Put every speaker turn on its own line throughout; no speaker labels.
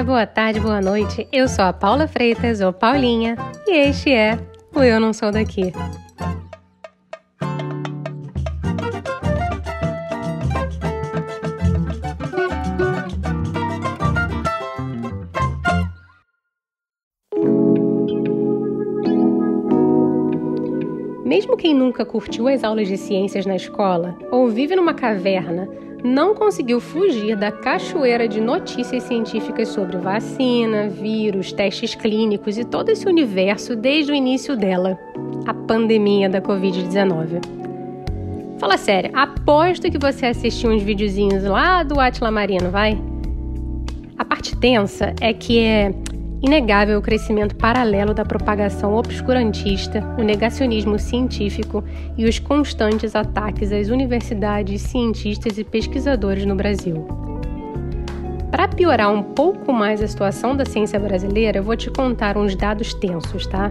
dia, boa tarde, boa noite. Eu sou a Paula Freitas, ou Paulinha, e este é o Eu Não Sou Daqui. Mesmo quem nunca curtiu as aulas de ciências na escola ou vive numa caverna, não conseguiu fugir da cachoeira de notícias científicas sobre vacina, vírus, testes clínicos e todo esse universo desde o início dela, a pandemia da Covid-19. Fala sério, aposto que você assistiu uns videozinhos lá do Atila Marino, vai? A parte tensa é que é Inegável o crescimento paralelo da propagação obscurantista, o negacionismo científico e os constantes ataques às universidades, cientistas e pesquisadores no Brasil. Para piorar um pouco mais a situação da ciência brasileira, eu vou te contar uns dados tensos, tá?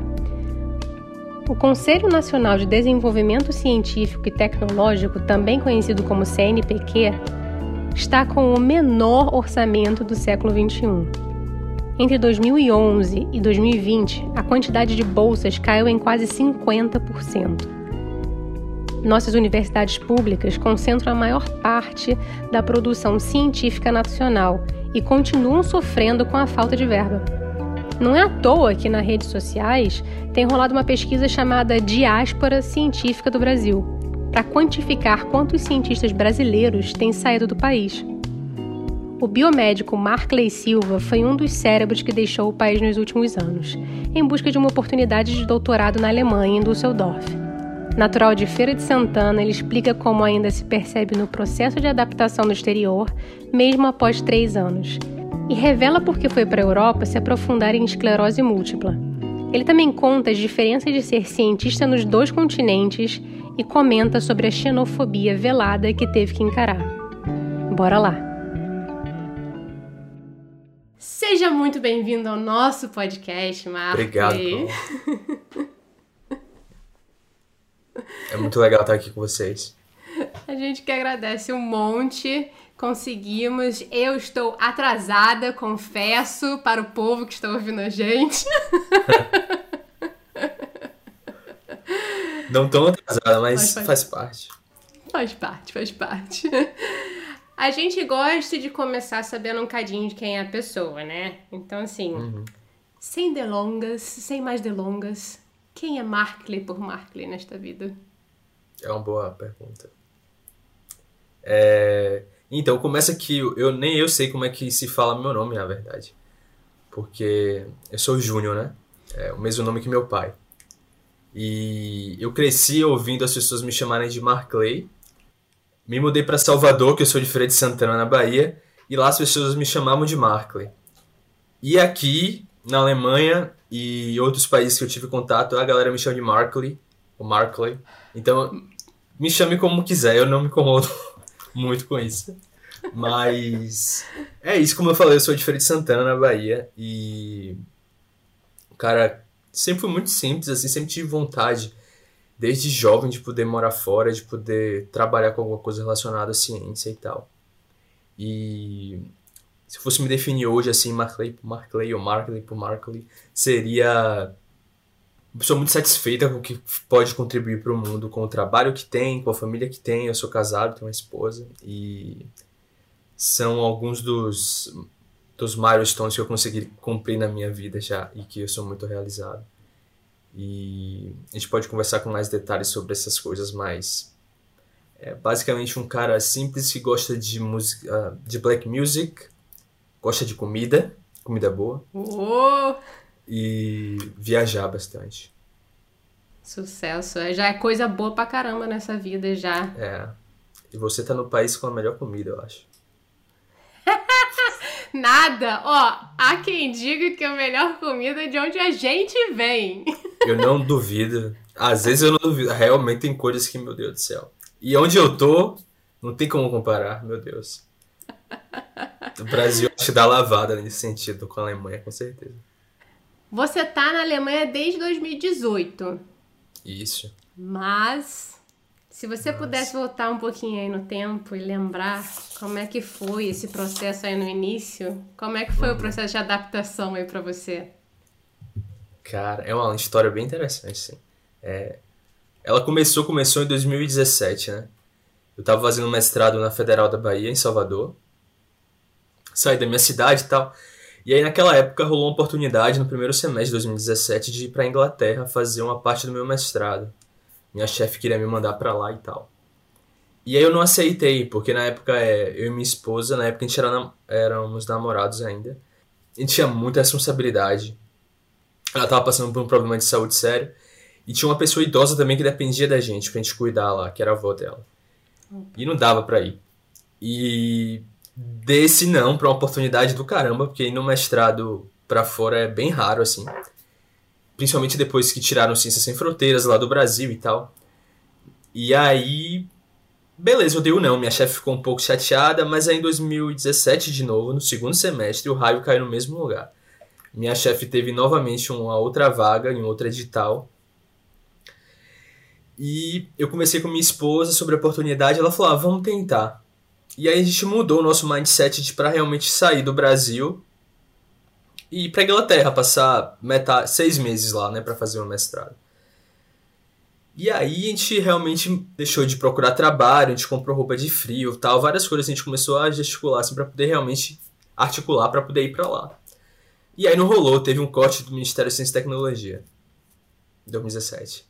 O Conselho Nacional de Desenvolvimento Científico e Tecnológico, também conhecido como CNPq, está com o menor orçamento do século XXI. Entre 2011 e 2020, a quantidade de bolsas caiu em quase 50%. Nossas universidades públicas concentram a maior parte da produção científica nacional e continuam sofrendo com a falta de verba. Não é à toa que nas redes sociais tem rolado uma pesquisa chamada Diáspora Científica do Brasil, para quantificar quantos cientistas brasileiros têm saído do país. O biomédico Markley Silva foi um dos cérebros que deixou o país nos últimos anos, em busca de uma oportunidade de doutorado na Alemanha, em Düsseldorf. Natural de Feira de Santana, ele explica como ainda se percebe no processo de adaptação no exterior, mesmo após três anos, e revela por que foi para a Europa se aprofundar em esclerose múltipla. Ele também conta as diferenças de ser cientista nos dois continentes e comenta sobre a xenofobia velada que teve que encarar. Bora lá! Seja muito bem-vindo ao nosso podcast, Marco.
Obrigado. é muito legal estar aqui com vocês.
A gente que agradece um monte. Conseguimos. Eu estou atrasada, confesso, para o povo que está ouvindo a gente.
Não tão atrasada, mas, mas faz, faz parte.
Faz parte, faz parte. A gente gosta de começar sabendo um cadinho de quem é a pessoa, né? Então, assim, uhum. sem delongas, sem mais delongas, quem é Markley por Markley nesta vida?
É uma boa pergunta. É... Então, começa que eu nem eu sei como é que se fala meu nome, na verdade. Porque eu sou Júnior, né? É o mesmo nome que meu pai. E eu cresci ouvindo as pessoas me chamarem de Markley me mudei para Salvador, que eu sou de Feira de Santana, na Bahia, e lá as pessoas me chamavam de Markley. E aqui, na Alemanha e outros países que eu tive contato, a galera me chama de Markley, ou Markley. Então, me chame como quiser, eu não me incomodo muito com isso. Mas é isso, como eu falei, eu sou de Feira de Santana, na Bahia, e. Cara, sempre foi muito simples, assim, sempre tive vontade desde jovem de poder morar fora, de poder trabalhar com alguma coisa relacionada à ciência e tal. E se fosse me definir hoje assim, Markley por Markley ou Markley por Markley, seria uma pessoa muito satisfeita com o que pode contribuir para o mundo, com o trabalho que tem, com a família que tem. Eu sou casado, tenho uma esposa e são alguns dos dos milestones que eu consegui cumprir na minha vida já e que eu sou muito realizado. E a gente pode conversar com mais detalhes sobre essas coisas, mas é basicamente um cara simples que gosta de música, de black music, gosta de comida, comida boa.
Oh!
E viajar bastante.
Sucesso, é, já é coisa boa pra caramba nessa vida já.
É. E você tá no país com a melhor comida, eu acho.
Nada. Ó, há quem diga que a melhor comida é de onde a gente vem.
Eu não duvido. Às vezes eu não duvido. Realmente tem coisas que, meu Deus do céu. E onde eu tô, não tem como comparar, meu Deus. O Brasil que dá lavada nesse sentido com a Alemanha, com certeza.
Você tá na Alemanha desde 2018.
Isso.
Mas Se você Nossa. pudesse voltar um pouquinho aí no tempo e lembrar como é que foi esse processo aí no início, como é que foi uhum. o processo de adaptação aí para você?
Cara, é uma história bem interessante, sim. É, ela começou, começou em 2017, né? Eu tava fazendo mestrado na Federal da Bahia, em Salvador. Saí da minha cidade e tal. E aí naquela época rolou uma oportunidade no primeiro semestre de 2017 de ir para Inglaterra fazer uma parte do meu mestrado. Minha chefe queria me mandar para lá e tal. E aí eu não aceitei, porque na época é, eu e minha esposa, na época a gente era, éramos namorados ainda. A gente tinha muita responsabilidade. Ela tava passando por um problema de saúde sério. E tinha uma pessoa idosa também que dependia da gente pra gente cuidar lá, que era a avó dela. E não dava pra ir. E desse não pra uma oportunidade do caramba, porque ir no mestrado pra fora é bem raro, assim. Principalmente depois que tiraram Ciências Sem Fronteiras lá do Brasil e tal. E aí. Beleza, eu dei o não. Minha chefe ficou um pouco chateada, mas aí em 2017, de novo, no segundo semestre, o raio caiu no mesmo lugar. Minha chefe teve novamente uma outra vaga em outro edital. E eu comecei com minha esposa sobre a oportunidade. Ela falou: ah, vamos tentar. E aí a gente mudou o nosso mindset para realmente sair do Brasil e ir para Inglaterra, passar metade, seis meses lá, né, para fazer o mestrado. E aí a gente realmente deixou de procurar trabalho, a gente comprou roupa de frio, tal, várias coisas a gente começou a gesticular assim para poder realmente articular para poder ir para lá. E aí não rolou, teve um corte do Ministério de Ciência e Tecnologia. Em 2017.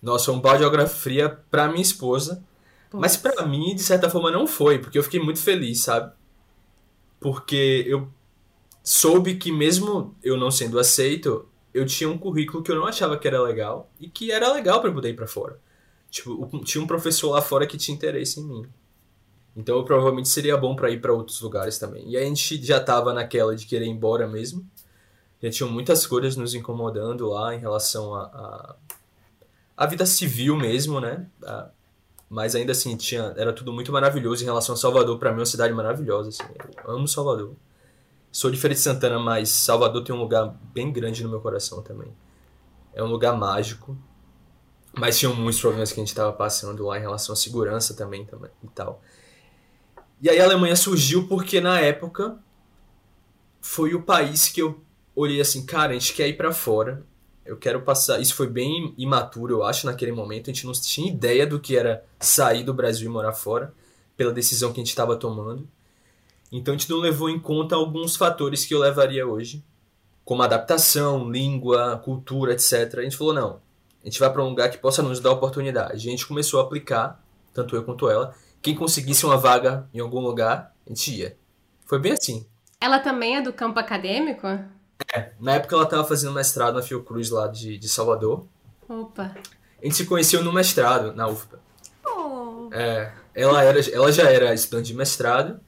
Nossa, um balde de fria pra minha esposa. Mas para mim, de certa forma, não foi, porque eu fiquei muito feliz, sabe? Porque eu soube que mesmo eu não sendo aceito, eu tinha um currículo que eu não achava que era legal e que era legal para poder ir para fora. Tipo, tinha um professor lá fora que tinha interesse em mim. Então eu provavelmente seria bom para ir para outros lugares também. E a gente já tava naquela de querer ir embora mesmo. Já tinham muitas coisas nos incomodando lá em relação a, a, a vida civil mesmo, né? A, mas ainda assim tinha era tudo muito maravilhoso em relação a Salvador para mim é uma cidade maravilhosa assim. eu amo Salvador Sou de Feira de Santana, mas Salvador tem um lugar bem grande no meu coração também. É um lugar mágico. Mas tinham muitos problemas que a gente estava passando lá em relação à segurança também, também e tal. E aí a Alemanha surgiu porque na época foi o país que eu olhei assim, cara, a gente quer ir para fora. Eu quero passar. Isso foi bem imaturo, eu acho, naquele momento. A gente não tinha ideia do que era sair do Brasil e morar fora, pela decisão que a gente estava tomando. Então a gente não levou em conta alguns fatores que eu levaria hoje, como adaptação, língua, cultura, etc. A gente falou, não, a gente vai para um lugar que possa nos dar oportunidade. A gente começou a aplicar, tanto eu quanto ela. Quem conseguisse uma vaga em algum lugar, a gente ia. Foi bem assim.
Ela também é do campo acadêmico?
É, na época ela estava fazendo mestrado na Fiocruz lá de, de Salvador.
Opa.
A gente se conheceu no mestrado, na UFPA. Oh. É, ela, era, ela já era estudante de mestrado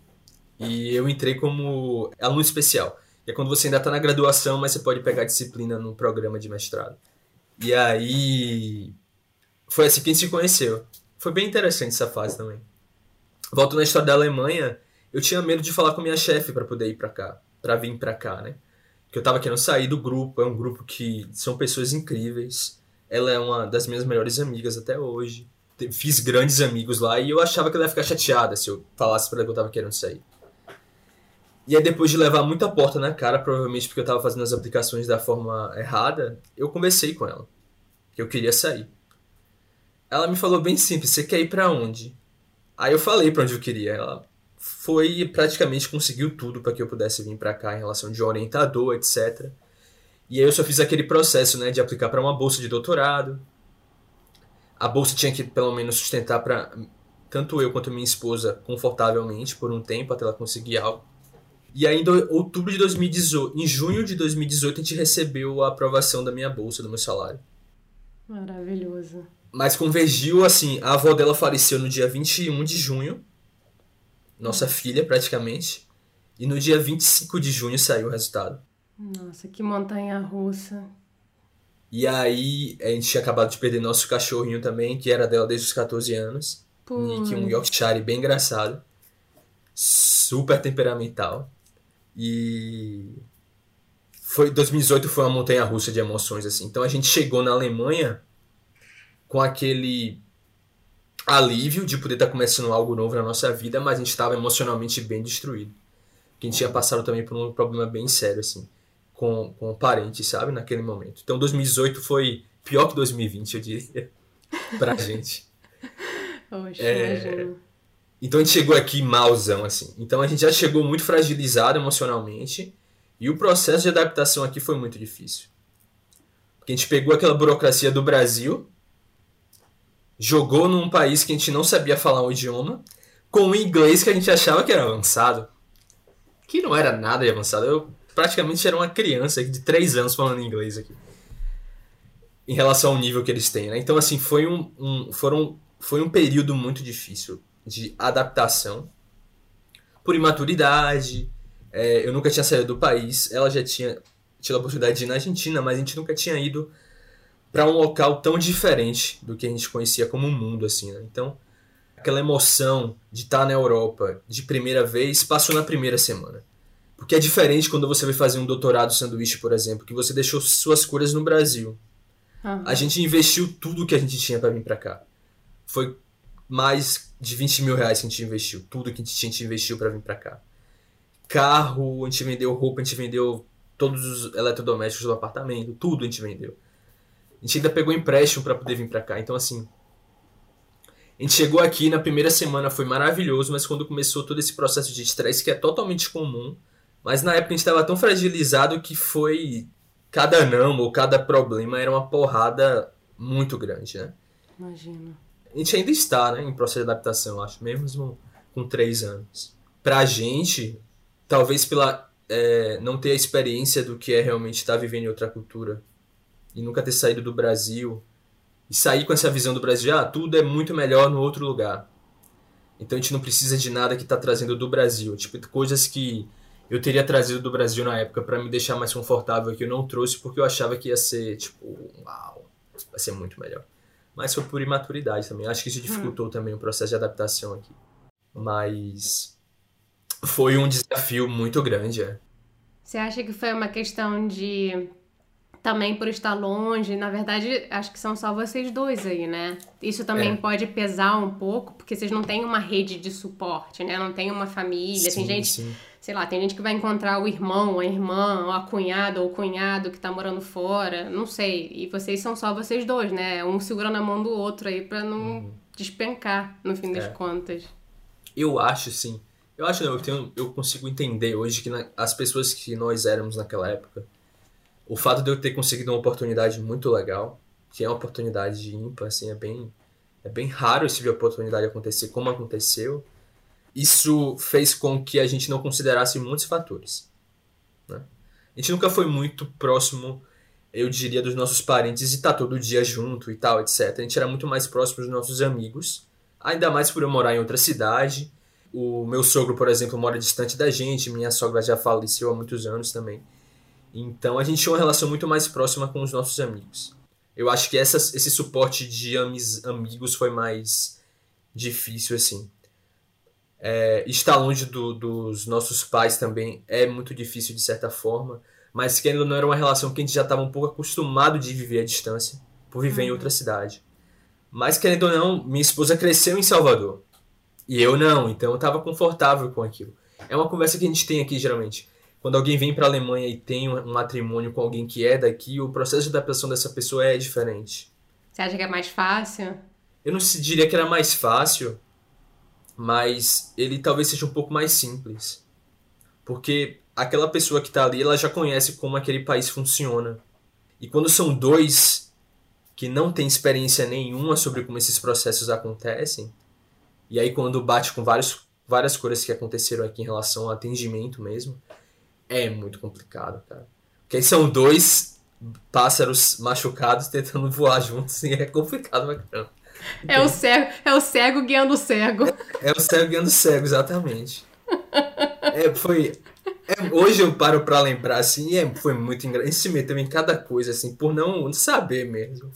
e eu entrei como aluno especial. Que é quando você ainda está na graduação, mas você pode pegar disciplina no programa de mestrado. E aí. Foi assim que a gente se conheceu. Foi bem interessante essa fase também. Volto na história da Alemanha, eu tinha medo de falar com minha chefe para poder ir para cá, para vir para cá, né? Que eu tava querendo sair do grupo, é um grupo que são pessoas incríveis. Ela é uma das minhas melhores amigas até hoje. Fiz grandes amigos lá e eu achava que ela ia ficar chateada se eu falasse para ela que eu tava querendo sair. E aí, depois de levar muita porta na cara, provavelmente porque eu tava fazendo as aplicações da forma errada, eu conversei com ela. Que eu queria sair. Ela me falou bem simples: você quer ir para onde? Aí eu falei para onde eu queria. Ela foi praticamente conseguiu tudo para que eu pudesse vir para cá em relação de orientador, etc. E aí eu só fiz aquele processo, né, de aplicar para uma bolsa de doutorado. A bolsa tinha que pelo menos sustentar para tanto eu quanto minha esposa confortavelmente por um tempo até ela conseguir algo. E aí, em outubro de 2018, em junho de 2018, a gente recebeu a aprovação da minha bolsa, do meu salário.
Maravilhoso.
Mas convergiu, assim, a avó dela faleceu no dia 21 de junho, nossa filha, praticamente, e no dia 25 de junho saiu o resultado.
Nossa, que montanha russa.
E aí, a gente tinha acabado de perder nosso cachorrinho também, que era dela desde os 14 anos. Nick, um Yorkshire bem engraçado. Super temperamental. E foi 2018 foi uma montanha russa de emoções assim. Então a gente chegou na Alemanha com aquele alívio de poder estar tá começando algo novo na nossa vida, mas a gente estava emocionalmente bem destruído. Que a gente tinha passado também por um problema bem sério, assim, com, com parentes, sabe, naquele momento. Então 2018 foi pior que 2020, eu diria, pra gente.
Oxe, é...
Então a gente chegou aqui malzão, assim. Então a gente já chegou muito fragilizado emocionalmente. E o processo de adaptação aqui foi muito difícil. Porque a gente pegou aquela burocracia do Brasil, jogou num país que a gente não sabia falar o idioma, com o inglês que a gente achava que era avançado. Que não era nada de avançado. Eu praticamente era uma criança de 3 anos falando inglês aqui. Em relação ao nível que eles têm, né? Então, assim, foi um, um, foram, foi um período muito difícil de adaptação. Por imaturidade. É, eu nunca tinha saído do país. Ela já tinha tido a oportunidade de ir na Argentina, mas a gente nunca tinha ido para um local tão diferente do que a gente conhecia como mundo, assim, né? Então, aquela emoção de estar tá na Europa de primeira vez passou na primeira semana. Porque é diferente quando você vai fazer um doutorado sanduíche, por exemplo, que você deixou suas curas no Brasil. Uhum. A gente investiu tudo que a gente tinha para vir para cá. Foi mais de 20 mil reais que a gente investiu. Tudo que a gente, tinha, a gente investiu para vir para cá. Carro, a gente vendeu roupa, a gente vendeu todos os eletrodomésticos do apartamento, tudo a gente vendeu. A gente ainda pegou empréstimo para poder vir para cá. Então, assim, a gente chegou aqui, na primeira semana foi maravilhoso, mas quando começou todo esse processo de estresse, que é totalmente comum, mas na época a gente estava tão fragilizado que foi. Cada não ou cada problema era uma porrada muito grande, né?
Imagina.
A gente ainda está, né, em processo de adaptação, acho, mesmo com três anos. Pra gente, talvez pela é, não ter a experiência do que é realmente estar vivendo em outra cultura e nunca ter saído do Brasil e sair com essa visão do Brasil, ah, tudo é muito melhor no outro lugar. Então a gente não precisa de nada que está trazendo do Brasil, tipo coisas que eu teria trazido do Brasil na época para me deixar mais confortável que eu não trouxe porque eu achava que ia ser tipo, uau, vai ser muito melhor. Mas foi por imaturidade também. Acho que isso dificultou hum. também o processo de adaptação aqui. Mas foi um desafio muito grande, é.
Você acha que foi uma questão de também por estar longe, na verdade, acho que são só vocês dois aí, né? Isso também é. pode pesar um pouco, porque vocês não têm uma rede de suporte, né? Não tem uma família, sim, tem gente, sim. sei lá, tem gente que vai encontrar o irmão, a irmã, ou a cunhada ou o cunhado que tá morando fora, não sei. E vocês são só vocês dois, né? Um segurando a mão do outro aí para não uhum. despencar, no fim das é. contas.
Eu acho, sim. Eu acho, eu, tenho, eu consigo entender hoje que na, as pessoas que nós éramos naquela época, o fato de eu ter conseguido uma oportunidade muito legal, que é uma oportunidade ímpar, assim, é bem, é bem raro esse tipo de oportunidade acontecer como aconteceu, isso fez com que a gente não considerasse muitos fatores. Né? A gente nunca foi muito próximo, eu diria, dos nossos parentes e tá todo dia junto e tal, etc. A gente era muito mais próximo dos nossos amigos, ainda mais por eu morar em outra cidade o meu sogro, por exemplo, mora distante da gente, minha sogra já faleceu há muitos anos também. Então a gente tinha uma relação muito mais próxima com os nossos amigos. Eu acho que esse suporte de amis, amigos foi mais difícil, assim. É, estar longe do, dos nossos pais também é muito difícil de certa forma, mas que ainda não era uma relação que a gente já estava um pouco acostumado de viver à distância, por viver uhum. em outra cidade. Mas querendo ou não, minha esposa cresceu em Salvador. E eu não, então eu estava confortável com aquilo. É uma conversa que a gente tem aqui geralmente. Quando alguém vem para a Alemanha e tem um matrimônio com alguém que é daqui, o processo de adaptação dessa pessoa é diferente.
Você acha que é mais fácil?
Eu não diria que era mais fácil, mas ele talvez seja um pouco mais simples. Porque aquela pessoa que está ali, ela já conhece como aquele país funciona. E quando são dois que não têm experiência nenhuma sobre como esses processos acontecem, e aí quando bate com vários, várias coisas que aconteceram aqui em relação ao atendimento mesmo, é muito complicado, cara. Porque aí são dois pássaros machucados tentando voar juntos e é complicado pra caramba.
É o cego, é o cego guiando o cego.
É, é o cego guiando o cego, exatamente. É, foi. É, hoje eu paro pra lembrar, assim, é, foi muito engraçado. Ele se meteu em cada coisa, assim, por não saber mesmo.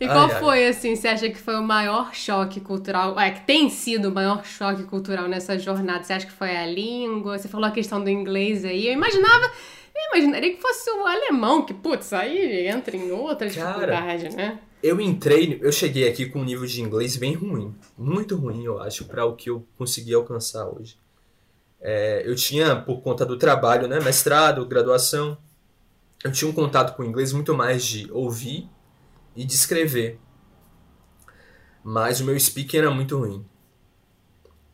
E ai, qual ai. foi, assim, você acha que foi o maior choque cultural? É, que tem sido o maior choque cultural nessa jornada? Você acha que foi a língua? Você falou a questão do inglês aí. Eu imaginava. Eu imaginaria que fosse o alemão, que, putz, aí entra em outra dificuldade, Cara, né?
eu entrei, eu cheguei aqui com um nível de inglês bem ruim, muito ruim, eu acho, para o que eu consegui alcançar hoje. É, eu tinha, por conta do trabalho, né, mestrado, graduação, eu tinha um contato com o inglês muito mais de ouvir e de escrever. Mas o meu speaking era muito ruim.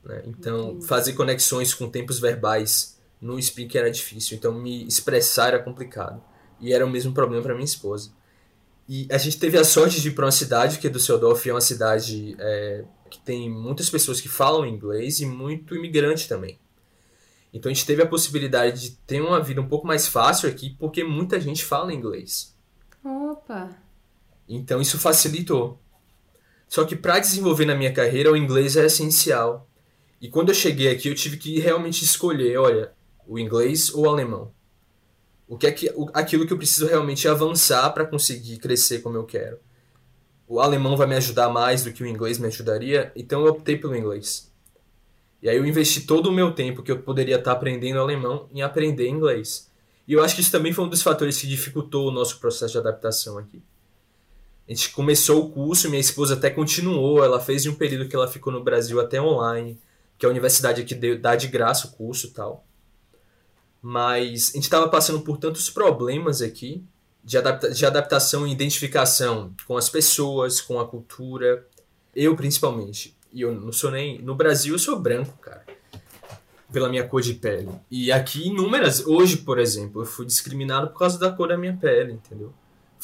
Né? Então, fazer conexões com tempos verbais no speaking era difícil. Então, me expressar era complicado. E era o mesmo problema para minha esposa. E a gente teve a sorte de ir para uma cidade que é Düsseldorf é uma cidade é, que tem muitas pessoas que falam inglês e muito imigrante também. Então a gente teve a possibilidade de ter uma vida um pouco mais fácil aqui porque muita gente fala inglês.
Opa!
Então isso facilitou. Só que para desenvolver na minha carreira o inglês é essencial. E quando eu cheguei aqui eu tive que realmente escolher, olha, o inglês ou o alemão o que é que aquilo que eu preciso realmente avançar para conseguir crescer como eu quero. O alemão vai me ajudar mais do que o inglês me ajudaria, então eu optei pelo inglês. E aí eu investi todo o meu tempo que eu poderia estar aprendendo alemão em aprender inglês. E eu acho que isso também foi um dos fatores que dificultou o nosso processo de adaptação aqui. A gente começou o curso, minha esposa até continuou, ela fez um período que ela ficou no Brasil até online, que a universidade aqui dá de graça o curso e tal. Mas a gente estava passando por tantos problemas aqui de, adapta de adaptação e identificação com as pessoas, com a cultura. Eu, principalmente. E eu não sou nem. No Brasil, eu sou branco, cara. Pela minha cor de pele. E aqui, inúmeras. Hoje, por exemplo, eu fui discriminado por causa da cor da minha pele, entendeu?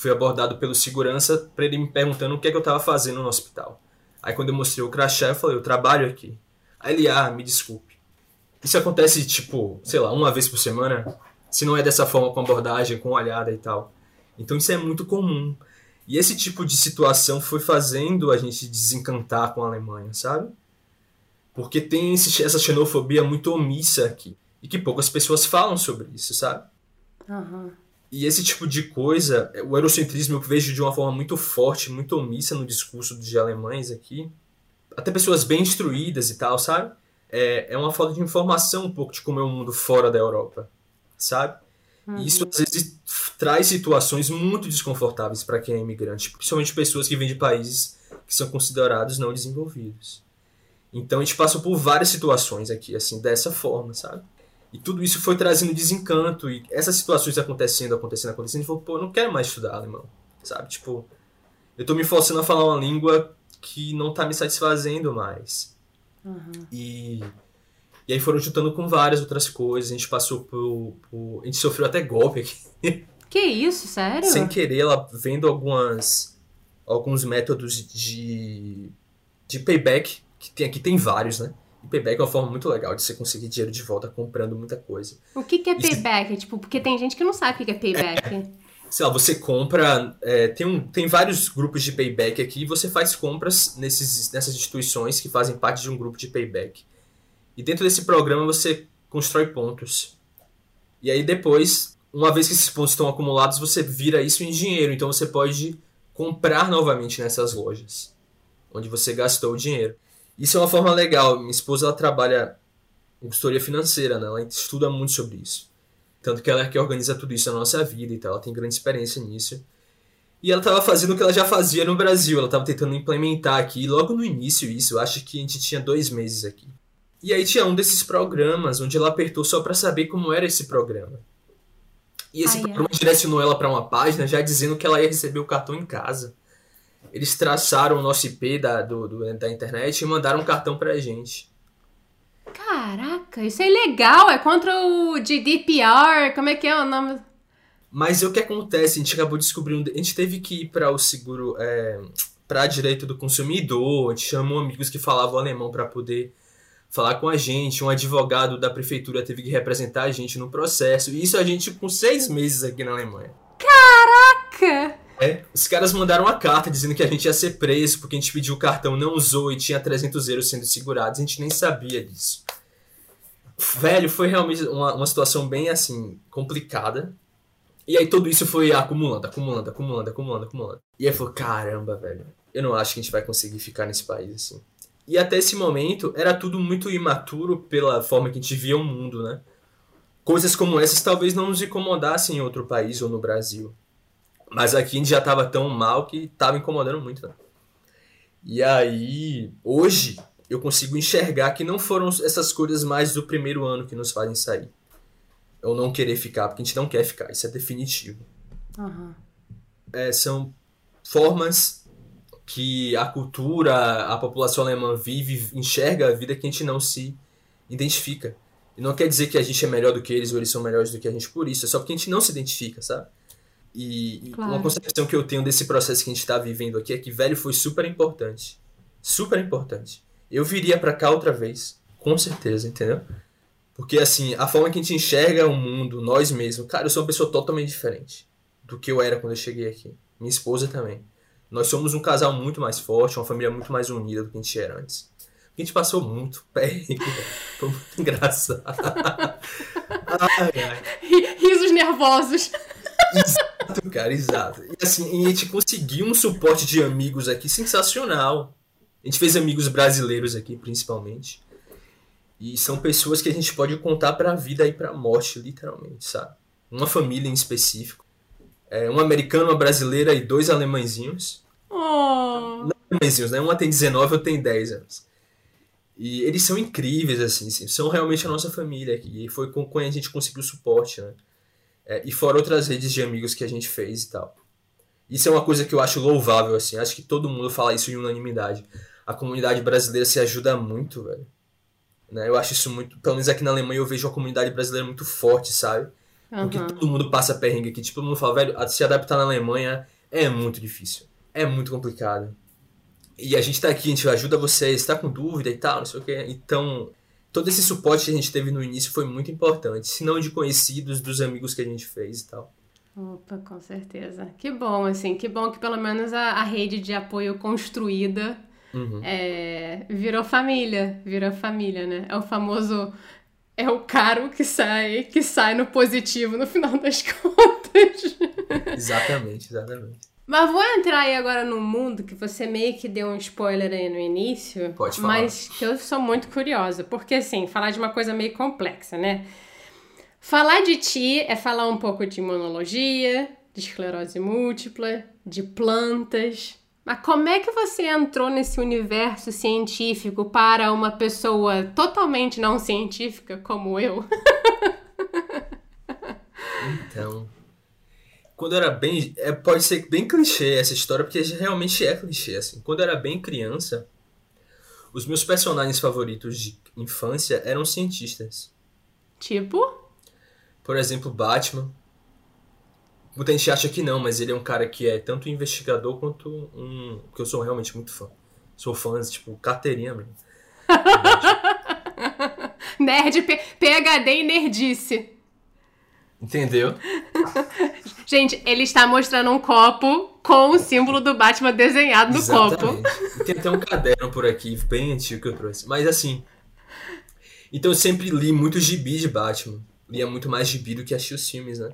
Fui abordado pelo segurança para ele me perguntando o que é que eu estava fazendo no hospital. Aí, quando eu mostrei o crachá, eu falei: eu trabalho aqui. Aí ele, ah, me desculpe. Isso acontece, tipo, sei lá, uma vez por semana, se não é dessa forma, com abordagem, com olhada e tal. Então isso é muito comum. E esse tipo de situação foi fazendo a gente desencantar com a Alemanha, sabe? Porque tem esse, essa xenofobia muito omissa aqui. E que poucas pessoas falam sobre isso, sabe?
Uhum.
E esse tipo de coisa, o eurocentrismo eu vejo de uma forma muito forte, muito omissa no discurso de alemães aqui. Até pessoas bem instruídas e tal, sabe? é, é uma falta de informação um pouco de como é o mundo fora da Europa, sabe? Uhum. E isso às vezes traz situações muito desconfortáveis para quem é imigrante, principalmente pessoas que vêm de países que são considerados não desenvolvidos. Então a gente passou por várias situações aqui, assim, dessa forma, sabe? E tudo isso foi trazendo desencanto, e essas situações acontecendo, acontecendo, acontecendo, a gente falou, pô, eu não quero mais estudar alemão, sabe? Tipo, eu tô me forçando a falar uma língua que não tá me satisfazendo mais.
Uhum.
E, e aí foram juntando com várias outras coisas. A gente passou por. por a gente sofreu até golpe aqui.
Que isso, sério?
Sem querer, ela vendo algumas. alguns métodos de. de payback, que tem, aqui tem vários, né? E payback é uma forma muito legal de você conseguir dinheiro de volta comprando muita coisa.
O que, que é payback? Tipo, porque tem gente que não sabe o que é payback. É,
sei lá, você compra. É, tem, um, tem vários grupos de payback aqui e você faz compras nesses, nessas instituições que fazem parte de um grupo de payback. E dentro desse programa você constrói pontos. E aí depois, uma vez que esses pontos estão acumulados, você vira isso em dinheiro. Então você pode comprar novamente nessas lojas onde você gastou o dinheiro. Isso é uma forma legal. Minha esposa ela trabalha em consultoria financeira, né? ela estuda muito sobre isso. Tanto que ela é que organiza tudo isso na nossa vida e tal, ela tem grande experiência nisso. E ela estava fazendo o que ela já fazia no Brasil, ela estava tentando implementar aqui, logo no início isso, eu acho que a gente tinha dois meses aqui. E aí tinha um desses programas onde ela apertou só para saber como era esse programa. E esse ai, programa ai. direcionou ela para uma página já dizendo que ela ia receber o cartão em casa. Eles traçaram o nosso IP da, do, do da internet e mandaram um cartão pra gente.
Caraca, isso é ilegal, é contra o GDPR, como é que é o nome?
Mas o que acontece, a gente acabou descobrindo, a gente teve que ir para o seguro, é, para direito do consumidor, a gente chamou amigos que falavam alemão para poder falar com a gente, um advogado da prefeitura teve que representar a gente no processo, e isso a gente com seis meses aqui na Alemanha.
Caraca!
É, os caras mandaram uma carta dizendo que a gente ia ser preso porque a gente pediu o cartão, não usou e tinha 300 euros sendo segurados. A gente nem sabia disso. Velho, foi realmente uma, uma situação bem assim, complicada. E aí tudo isso foi acumulando, acumulando, acumulando, acumulando, acumulando. E aí falou, caramba, velho, eu não acho que a gente vai conseguir ficar nesse país assim. E até esse momento era tudo muito imaturo pela forma que a gente via o mundo, né? Coisas como essas talvez não nos incomodassem em outro país ou no Brasil Mas aqui a gente já tava tão mal que tava incomodando muito, né? E aí, hoje, eu consigo enxergar que não foram essas coisas mais do primeiro ano que nos fazem sair. Ou não querer ficar, porque a gente não quer ficar, isso é definitivo.
Uhum.
É, são formas que a cultura, a população alemã vive, enxerga a vida que a gente não se identifica. E não quer dizer que a gente é melhor do que eles ou eles são melhores do que a gente por isso, é só porque a gente não se identifica, sabe? E, claro. uma concepção que eu tenho desse processo que a gente está vivendo aqui é que velho foi super importante. Super importante. Eu viria para cá outra vez, com certeza, entendeu? Porque assim, a forma que a gente enxerga o mundo, nós mesmos, cara, eu sou uma pessoa totalmente diferente do que eu era quando eu cheguei aqui. Minha esposa também. Nós somos um casal muito mais forte, uma família muito mais unida do que a gente era antes. A gente passou muito perrengue, foi muito engraçado.
ai, ai. Risos nervosos.
Exato, cara, exato. E assim, a gente conseguiu um suporte de amigos aqui sensacional. A gente fez amigos brasileiros aqui, principalmente. E são pessoas que a gente pode contar pra vida e pra morte, literalmente, sabe? Uma família em específico. É, um americano, uma brasileira e dois alemãezinhos.
Oh.
Não alemãezinhos, né? Uma tem 19, outra tem 10 anos. E eles são incríveis, assim, são realmente a nossa família aqui. E foi com quem a gente conseguiu suporte, né? É, e fora outras redes de amigos que a gente fez e tal. Isso é uma coisa que eu acho louvável, assim. Acho que todo mundo fala isso em unanimidade. A comunidade brasileira se ajuda muito, velho. Né? Eu acho isso muito. Pelo menos aqui na Alemanha eu vejo a comunidade brasileira muito forte, sabe? Uhum. Porque todo mundo passa perrengue aqui. Tipo, todo mundo fala, velho, se adaptar na Alemanha é muito difícil. É muito complicado. E a gente tá aqui, a gente ajuda vocês, tá com dúvida e tal, não sei o quê. Então, todo esse suporte que a gente teve no início foi muito importante. Se não de conhecidos, dos amigos que a gente fez e tal.
Opa, com certeza. Que bom, assim, que bom que pelo menos a, a rede de apoio construída uhum. é, virou família, virou família, né? É o famoso é o caro que sai, que sai no positivo no final das contas.
Exatamente, exatamente.
Mas vou entrar aí agora no mundo que você meio que deu um spoiler aí no início.
Pode falar.
Mas que eu sou muito curiosa. Porque, assim, falar de uma coisa meio complexa, né? Falar de ti é falar um pouco de imunologia, de esclerose múltipla, de plantas. Mas como é que você entrou nesse universo científico para uma pessoa totalmente não científica como eu?
então, quando eu era bem. É, pode ser bem clichê essa história, porque realmente é clichê. Assim. Quando eu era bem criança, os meus personagens favoritos de infância eram cientistas.
Tipo?
Por exemplo, Batman. Muita gente acha que não, mas ele é um cara que é tanto investigador quanto um. que eu sou realmente muito fã. Sou fã, tipo, carteirinha mesmo.
Nerd, PHD e nerdice.
Entendeu?
Gente, ele está mostrando um copo com o símbolo do Batman desenhado no Exatamente.
copo. Tem até um caderno por aqui, bem antigo que eu trouxe. Mas assim. Então eu sempre li muito gibi de Batman. Lia muito mais gibi do que assistia os filmes, né?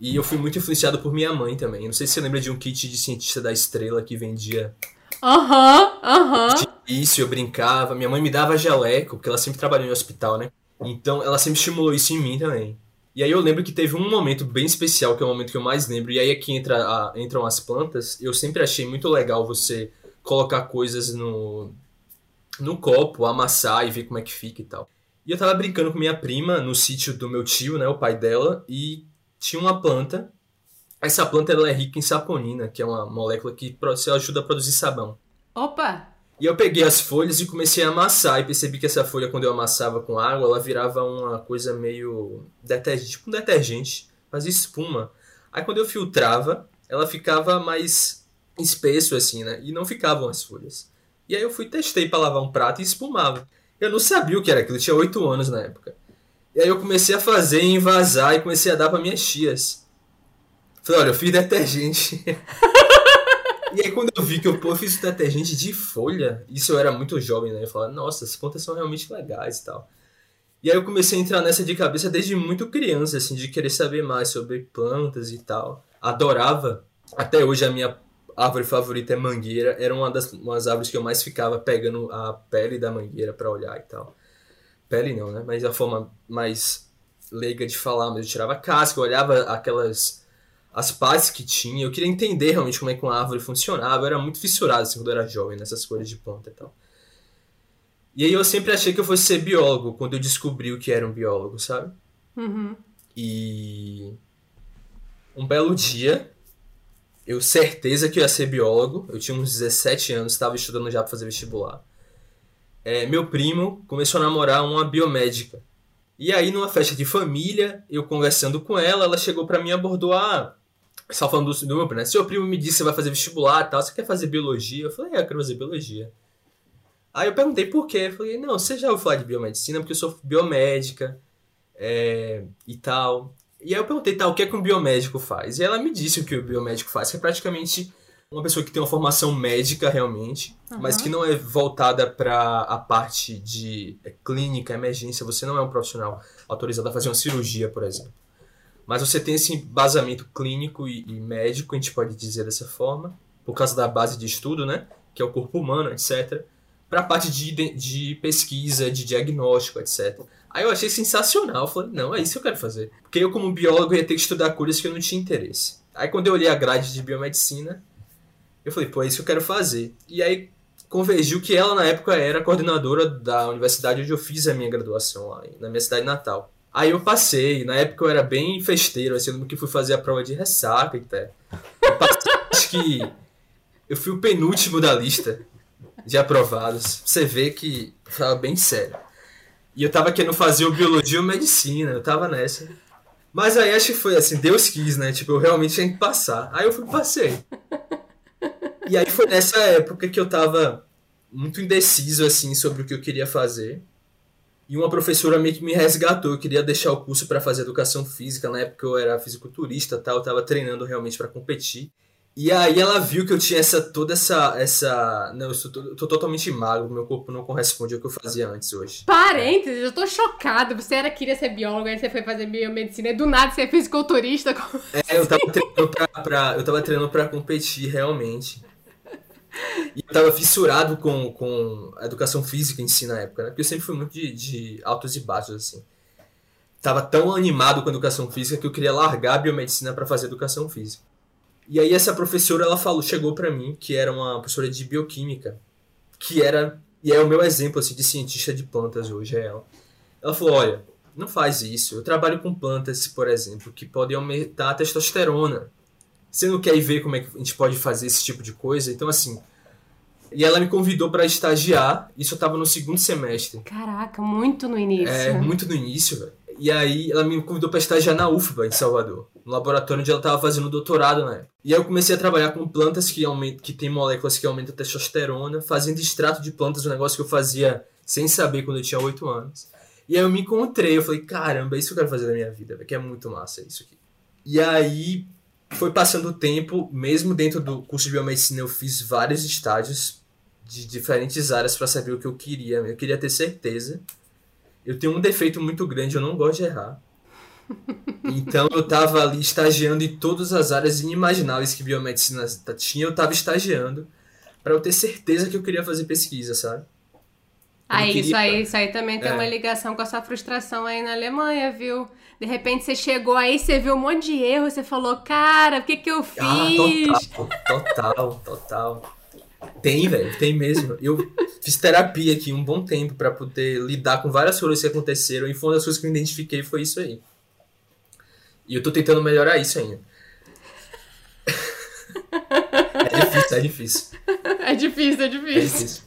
E eu fui muito influenciado por minha mãe também. Não sei se você lembra de um kit de cientista da estrela que vendia.
Aham, aham.
Isso, eu brincava. Minha mãe me dava jaleco, porque ela sempre trabalhou em hospital, né? Então ela sempre estimulou isso em mim também. E aí eu lembro que teve um momento bem especial, que é o momento que eu mais lembro, e aí é que entra a, entram as plantas. Eu sempre achei muito legal você colocar coisas no, no copo, amassar e ver como é que fica e tal. E eu tava brincando com minha prima no sítio do meu tio, né, o pai dela, e tinha uma planta. Essa planta ela é rica em saponina, que é uma molécula que ajuda a produzir sabão.
Opa!
E eu peguei as folhas e comecei a amassar e percebi que essa folha, quando eu amassava com água, ela virava uma coisa meio detergente, tipo um detergente, fazia espuma. Aí quando eu filtrava, ela ficava mais espesso assim, né? E não ficavam as folhas. E aí eu fui testei para lavar um prato e espumava. Eu não sabia o que era aquilo, eu tinha 8 anos na época. E aí eu comecei a fazer, envasar e comecei a dar para minhas tias. Falei, olha, eu fiz detergente. E aí quando eu vi que eu, pô, eu fiz o detergente de folha, isso eu era muito jovem, né? Eu falava, nossa, as plantas são realmente legais e tal. E aí eu comecei a entrar nessa de cabeça desde muito criança, assim, de querer saber mais sobre plantas e tal. Adorava. Até hoje a minha árvore favorita é mangueira. Era uma das umas árvores que eu mais ficava pegando a pele da mangueira para olhar e tal. Pele não, né? Mas a forma mais leiga de falar, mas eu tirava casca, eu olhava aquelas as partes que tinha. Eu queria entender realmente como é que uma árvore funcionava. Eu era muito fissurado assim, quando eu era jovem nessas coisas de planta e tal. E aí eu sempre achei que eu fosse ser biólogo quando eu descobri o que era um biólogo, sabe?
Uhum.
E um belo dia, eu certeza que eu ia ser biólogo. Eu tinha uns 17 anos, estava estudando já para fazer vestibular. É, meu primo começou a namorar uma biomédica. E aí, numa festa de família, eu conversando com ela, ela chegou para mim e abordou: Ah, só falando do, do meu primo, né? Seu primo me disse que você vai fazer vestibular e tal, você quer fazer biologia? Eu falei: É, eu quero fazer biologia. Aí eu perguntei por quê. Eu falei: Não, você já ouviu falar de biomedicina? Porque eu sou biomédica é, e tal. E aí eu perguntei, tá, o que é que um biomédico faz? E ela me disse o que o biomédico faz, que é praticamente uma pessoa que tem uma formação médica realmente, uhum. mas que não é voltada para a parte de é, clínica, emergência. Você não é um profissional autorizado a fazer uma cirurgia, por exemplo. Mas você tem esse embasamento clínico e, e médico, a gente pode dizer dessa forma, por causa da base de estudo, né? Que é o corpo humano, etc. Para a parte de, de pesquisa, de diagnóstico, etc. Aí eu achei sensacional. Falei, não, é isso que eu quero fazer. Porque eu, como biólogo, ia ter que estudar coisas que eu não tinha interesse. Aí quando eu olhei a grade de biomedicina, eu falei, pô, é isso que eu quero fazer. E aí convergiu que ela, na época, era coordenadora da universidade onde eu fiz a minha graduação, lá, na minha cidade natal. Aí eu passei, na época eu era bem festeiro, assim, eu que fui fazer a prova de ressaca até. Eu passei, acho que eu fui o penúltimo da lista de aprovados. Você vê que tava bem sério. E eu tava querendo fazer o biologia ou medicina, eu tava nessa. Mas aí acho que foi assim, Deus quis, né? Tipo, eu realmente tinha que passar. Aí eu fui passei. E aí foi nessa época que eu tava muito indeciso, assim, sobre o que eu queria fazer. E uma professora meio que me resgatou. Eu queria deixar o curso para fazer educação física. Na época eu era fisiculturista tal, eu tava treinando realmente para competir. E aí ela viu que eu tinha essa toda essa essa, não, eu sou, eu tô totalmente magro, meu corpo não corresponde ao que eu fazia antes hoje.
Parênteses, eu tô chocado. Você era queria ser biólogo, aí você foi fazer biomedicina, e do nada você é fisiculturista.
É, eu tava treinando pra, pra, eu tava treinando para competir realmente. E eu tava fissurado com, com a educação física em si na época, né? Porque eu sempre fui muito de, de altos e baixos assim. Tava tão animado com a educação física que eu queria largar a biomedicina para fazer educação física. E aí essa professora, ela falou, chegou para mim, que era uma professora de bioquímica, que era, e é o meu exemplo assim, de cientista de plantas hoje, é ela. Ela falou, olha, não faz isso. Eu trabalho com plantas, por exemplo, que podem aumentar a testosterona. Você não quer ir ver como é que a gente pode fazer esse tipo de coisa? Então, assim. E ela me convidou para estagiar, isso eu tava no segundo semestre.
Caraca, muito no início.
É, muito no início, velho. E aí ela me convidou para estagiar na UFBA, em Salvador, no laboratório onde ela estava fazendo doutorado na época. E aí eu comecei a trabalhar com plantas que, aumentam, que tem moléculas que aumentam a testosterona, fazendo extrato de plantas, um negócio que eu fazia sem saber quando eu tinha 8 anos. E aí eu me encontrei, eu falei, caramba, é isso que eu quero fazer na minha vida, que é muito massa isso aqui. E aí foi passando o tempo, mesmo dentro do curso de biomedicina eu fiz vários estágios de diferentes áreas para saber o que eu queria. Eu queria ter certeza eu tenho um defeito muito grande, eu não gosto de errar. Então eu tava ali estagiando em todas as áreas inimagináveis que biomedicina tinha, eu tava estagiando para eu ter certeza que eu queria fazer pesquisa, sabe?
Aí, queria... isso aí, isso aí também tem é. uma ligação com a sua frustração aí na Alemanha, viu? De repente você chegou aí, você viu um monte de erro, você falou, cara, o que que eu fiz?
Ah, total, total, total. Tem, velho, tem mesmo. Eu fiz terapia aqui um bom tempo para poder lidar com várias coisas que aconteceram e foi uma das coisas que eu identifiquei foi isso aí. E eu tô tentando melhorar isso ainda. é difícil, é difícil.
É difícil, é difícil. É difícil.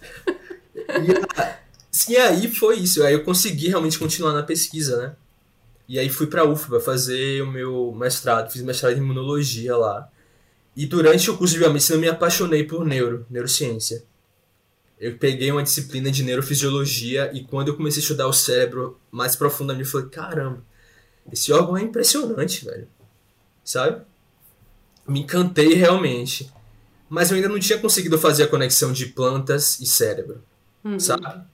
E, sim, aí foi isso. Aí eu consegui realmente continuar na pesquisa, né? E aí fui pra UFBA fazer o meu mestrado, fiz mestrado em imunologia lá. E durante o curso de biomedicina eu me apaixonei por neuro, neurociência. Eu peguei uma disciplina de neurofisiologia e quando eu comecei a estudar o cérebro mais profundamente, eu falei, caramba, esse órgão é impressionante, velho. Sabe? Me encantei realmente. Mas eu ainda não tinha conseguido fazer a conexão de plantas e cérebro. Uhum. Sabe?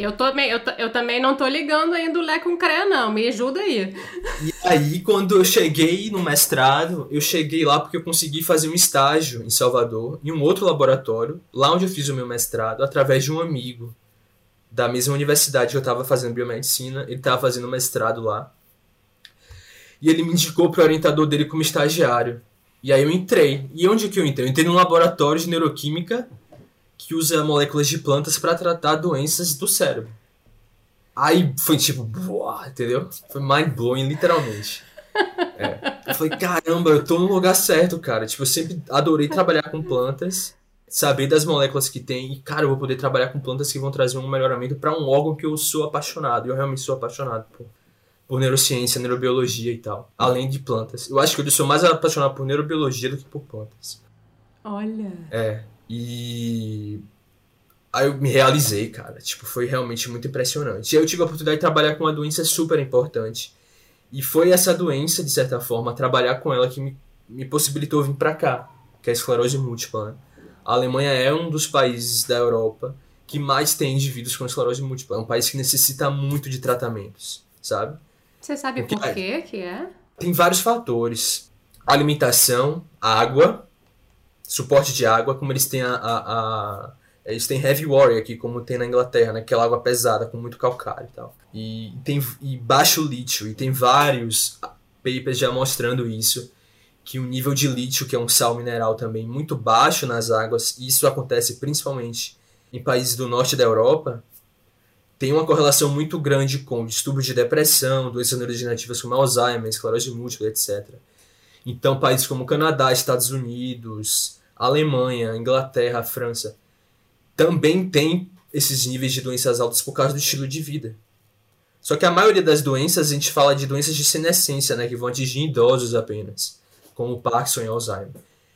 Eu, tô, eu, eu também não tô ligando ainda o Lé com CREA, não. Me ajuda aí.
E aí, quando eu cheguei no mestrado, eu cheguei lá porque eu consegui fazer um estágio em Salvador, em um outro laboratório, lá onde eu fiz o meu mestrado, através de um amigo da mesma universidade que eu estava fazendo biomedicina. Ele estava fazendo mestrado lá. E ele me indicou para o orientador dele como estagiário. E aí eu entrei. E onde que eu entrei? Eu entrei num laboratório de neuroquímica que usa moléculas de plantas para tratar doenças do cérebro. Aí foi tipo, boa, entendeu? Foi mind blowing, literalmente. É. Eu falei, caramba, eu tô no lugar certo, cara. Tipo, eu sempre adorei trabalhar com plantas, saber das moléculas que tem, e, cara, eu vou poder trabalhar com plantas que vão trazer um melhoramento para um órgão que eu sou apaixonado. Eu realmente sou apaixonado por, por neurociência, neurobiologia e tal. Além de plantas. Eu acho que eu sou mais apaixonado por neurobiologia do que por plantas.
Olha.
É. E Aí eu me realizei, cara. Tipo, foi realmente muito impressionante. E aí eu tive a oportunidade de trabalhar com uma doença super importante. E foi essa doença, de certa forma, trabalhar com ela que me, me possibilitou vir para cá, que é a esclerose múltipla. Né? A Alemanha é um dos países da Europa que mais tem indivíduos com esclerose múltipla. É um país que necessita muito de tratamentos, sabe?
Você sabe Porque, por quê que é?
Tem vários fatores. Alimentação, água, suporte de água, como eles têm a, a, a eles têm heavy warrior aqui, como tem na Inglaterra, né? Aquela água pesada, com muito calcário e tal. E tem e baixo lítio, e tem vários papers já mostrando isso, que o nível de lítio, que é um sal mineral também muito baixo nas águas, e isso acontece principalmente em países do norte da Europa, tem uma correlação muito grande com distúrbios de depressão, doenças neurodegenerativas como Alzheimer, esclerose múltipla, etc. Então, países como Canadá, Estados Unidos, Alemanha, Inglaterra, França, também tem esses níveis de doenças altas por causa do estilo de vida. Só que a maioria das doenças, a gente fala de doenças de senescência, né, que vão atingir idosos apenas, como Parkinson e Alzheimer.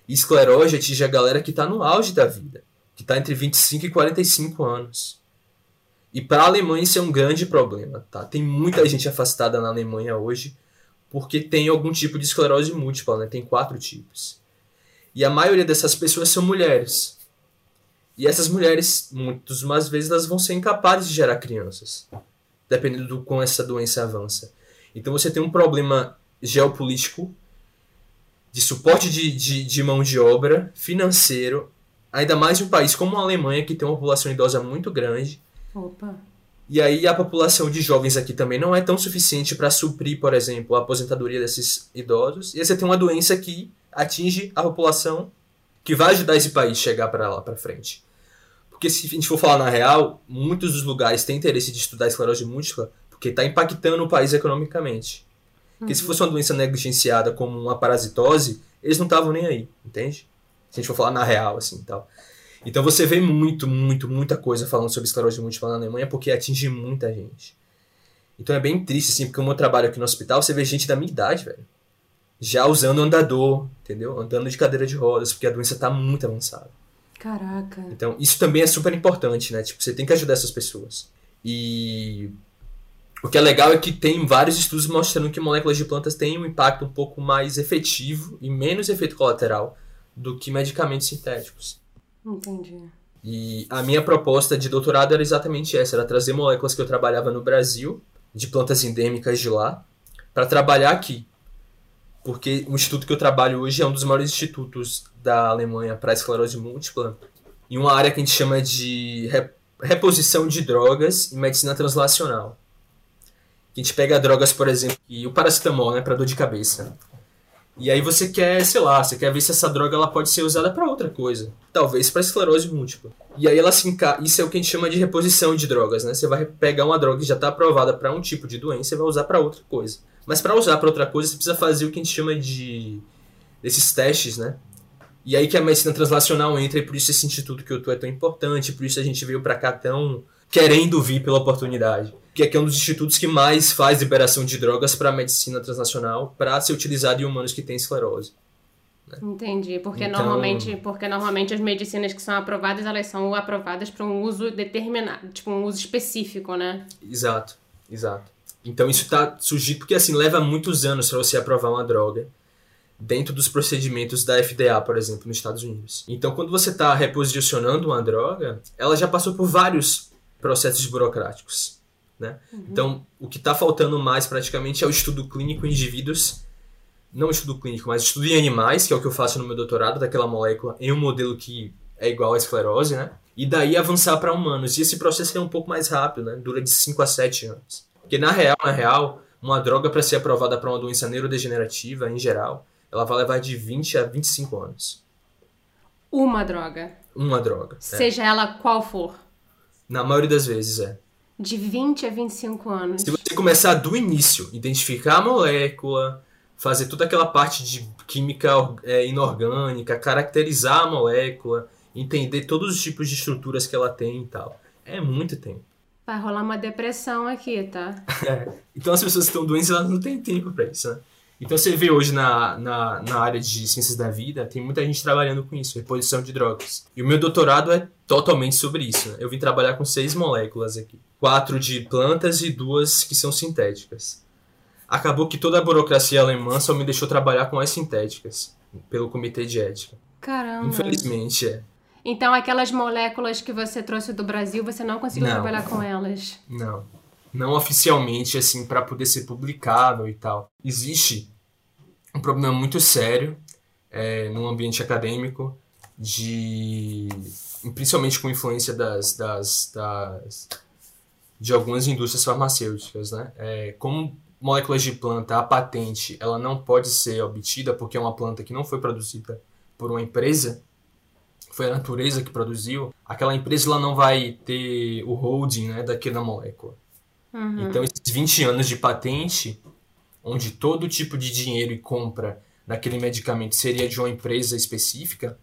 E esclerose atinge a galera que está no auge da vida, que está entre 25 e 45 anos. E para a Alemanha isso é um grande problema. Tá? Tem muita gente afastada na Alemanha hoje porque tem algum tipo de esclerose múltipla, né? tem quatro tipos. E a maioria dessas pessoas são mulheres. E essas mulheres, muitas vezes, elas vão ser incapazes de gerar crianças, dependendo do como essa doença avança. Então você tem um problema geopolítico, de suporte de, de, de mão de obra, financeiro, ainda mais em um país como a Alemanha, que tem uma população idosa muito grande.
Opa.
E aí a população de jovens aqui também não é tão suficiente para suprir, por exemplo, a aposentadoria desses idosos. E aí você tem uma doença que atinge a população que vai ajudar esse país a chegar para lá para frente. Porque se a gente for falar na real, muitos dos lugares têm interesse de estudar esclerose múltipla porque está impactando o país economicamente. Porque uhum. se fosse uma doença negligenciada como uma parasitose, eles não estavam nem aí, entende? Se a gente for falar na real, assim, tal. Então você vê muito, muito, muita coisa falando sobre esclerose múltipla na Alemanha porque atinge muita gente. Então é bem triste, assim, porque como eu trabalho aqui no hospital, você vê gente da minha idade, velho já usando andador, entendeu? Andando de cadeira de rodas, porque a doença está muito avançada.
Caraca.
Então, isso também é super importante, né? Tipo, você tem que ajudar essas pessoas. E o que é legal é que tem vários estudos mostrando que moléculas de plantas têm um impacto um pouco mais efetivo e menos efeito colateral do que medicamentos sintéticos.
Entendi.
E a minha proposta de doutorado era exatamente essa, era trazer moléculas que eu trabalhava no Brasil, de plantas endêmicas de lá, para trabalhar aqui porque o instituto que eu trabalho hoje é um dos maiores institutos da Alemanha para esclerose múltipla, em uma área que a gente chama de reposição de drogas e medicina translacional. A gente pega drogas, por exemplo, e o paracetamol, né, para dor de cabeça. E aí você quer, sei lá, você quer ver se essa droga ela pode ser usada para outra coisa, talvez para esclerose múltipla. E aí ela se enca... isso é o que a gente chama de reposição de drogas, né? Você vai pegar uma droga que já está aprovada para um tipo de doença e vai usar para outra coisa. Mas para usar para outra coisa, você precisa fazer o que a gente chama de desses testes, né? E aí que a medicina translacional entra e por isso esse instituto que eu tô é tão importante, por isso a gente veio para cá tão querendo vir pela oportunidade que aqui é um dos institutos que mais faz liberação de drogas para a medicina transnacional para ser utilizado em humanos que têm esclerose.
Né? Entendi, porque então... normalmente, porque normalmente as medicinas que são aprovadas, elas são aprovadas para um uso determinado, tipo um uso específico, né?
Exato, exato. Então isso está surgindo porque assim leva muitos anos para você aprovar uma droga dentro dos procedimentos da FDA, por exemplo, nos Estados Unidos. Então quando você está reposicionando uma droga, ela já passou por vários processos burocráticos. Né? Uhum. Então, o que está faltando mais praticamente é o estudo clínico em indivíduos, não estudo clínico, mas estudo em animais, que é o que eu faço no meu doutorado, daquela molécula em um modelo que é igual à esclerose, né? E daí avançar para humanos. E esse processo é um pouco mais rápido, né? Dura de 5 a 7 anos. Porque na real, na real, uma droga para ser aprovada para uma doença neurodegenerativa, em geral, ela vai levar de 20 a 25 anos.
Uma droga.
Uma droga. é.
Seja ela qual for.
Na maioria das vezes é.
De 20 a 25 anos.
Se você começar do início, identificar a molécula, fazer toda aquela parte de química é, inorgânica, caracterizar a molécula, entender todos os tipos de estruturas que ela tem e tal. É muito tempo.
Vai rolar uma depressão aqui, tá?
É. Então as pessoas que estão doentes, elas não têm tempo para isso, né? Então você vê hoje na, na, na área de ciências da vida, tem muita gente trabalhando com isso, reposição de drogas. E o meu doutorado é totalmente sobre isso. Né? Eu vim trabalhar com seis moléculas aqui. Quatro de plantas e duas que são sintéticas. Acabou que toda a burocracia alemã só me deixou trabalhar com as sintéticas, pelo comitê de ética.
Caramba.
Infelizmente, é.
Então aquelas moléculas que você trouxe do Brasil, você não conseguiu
Não.
trabalhar com elas.
Não. Não oficialmente, assim, para poder ser publicável e tal. Existe um problema muito sério é, no ambiente acadêmico, de principalmente com influência das, das, das de algumas indústrias farmacêuticas, né? É, como moléculas de planta, a patente, ela não pode ser obtida porque é uma planta que não foi produzida por uma empresa, foi a natureza que produziu, aquela empresa ela não vai ter o holding né, daquela molécula.
Uhum.
Então, esses 20 anos de patente, onde todo tipo de dinheiro e compra daquele medicamento seria de uma empresa específica,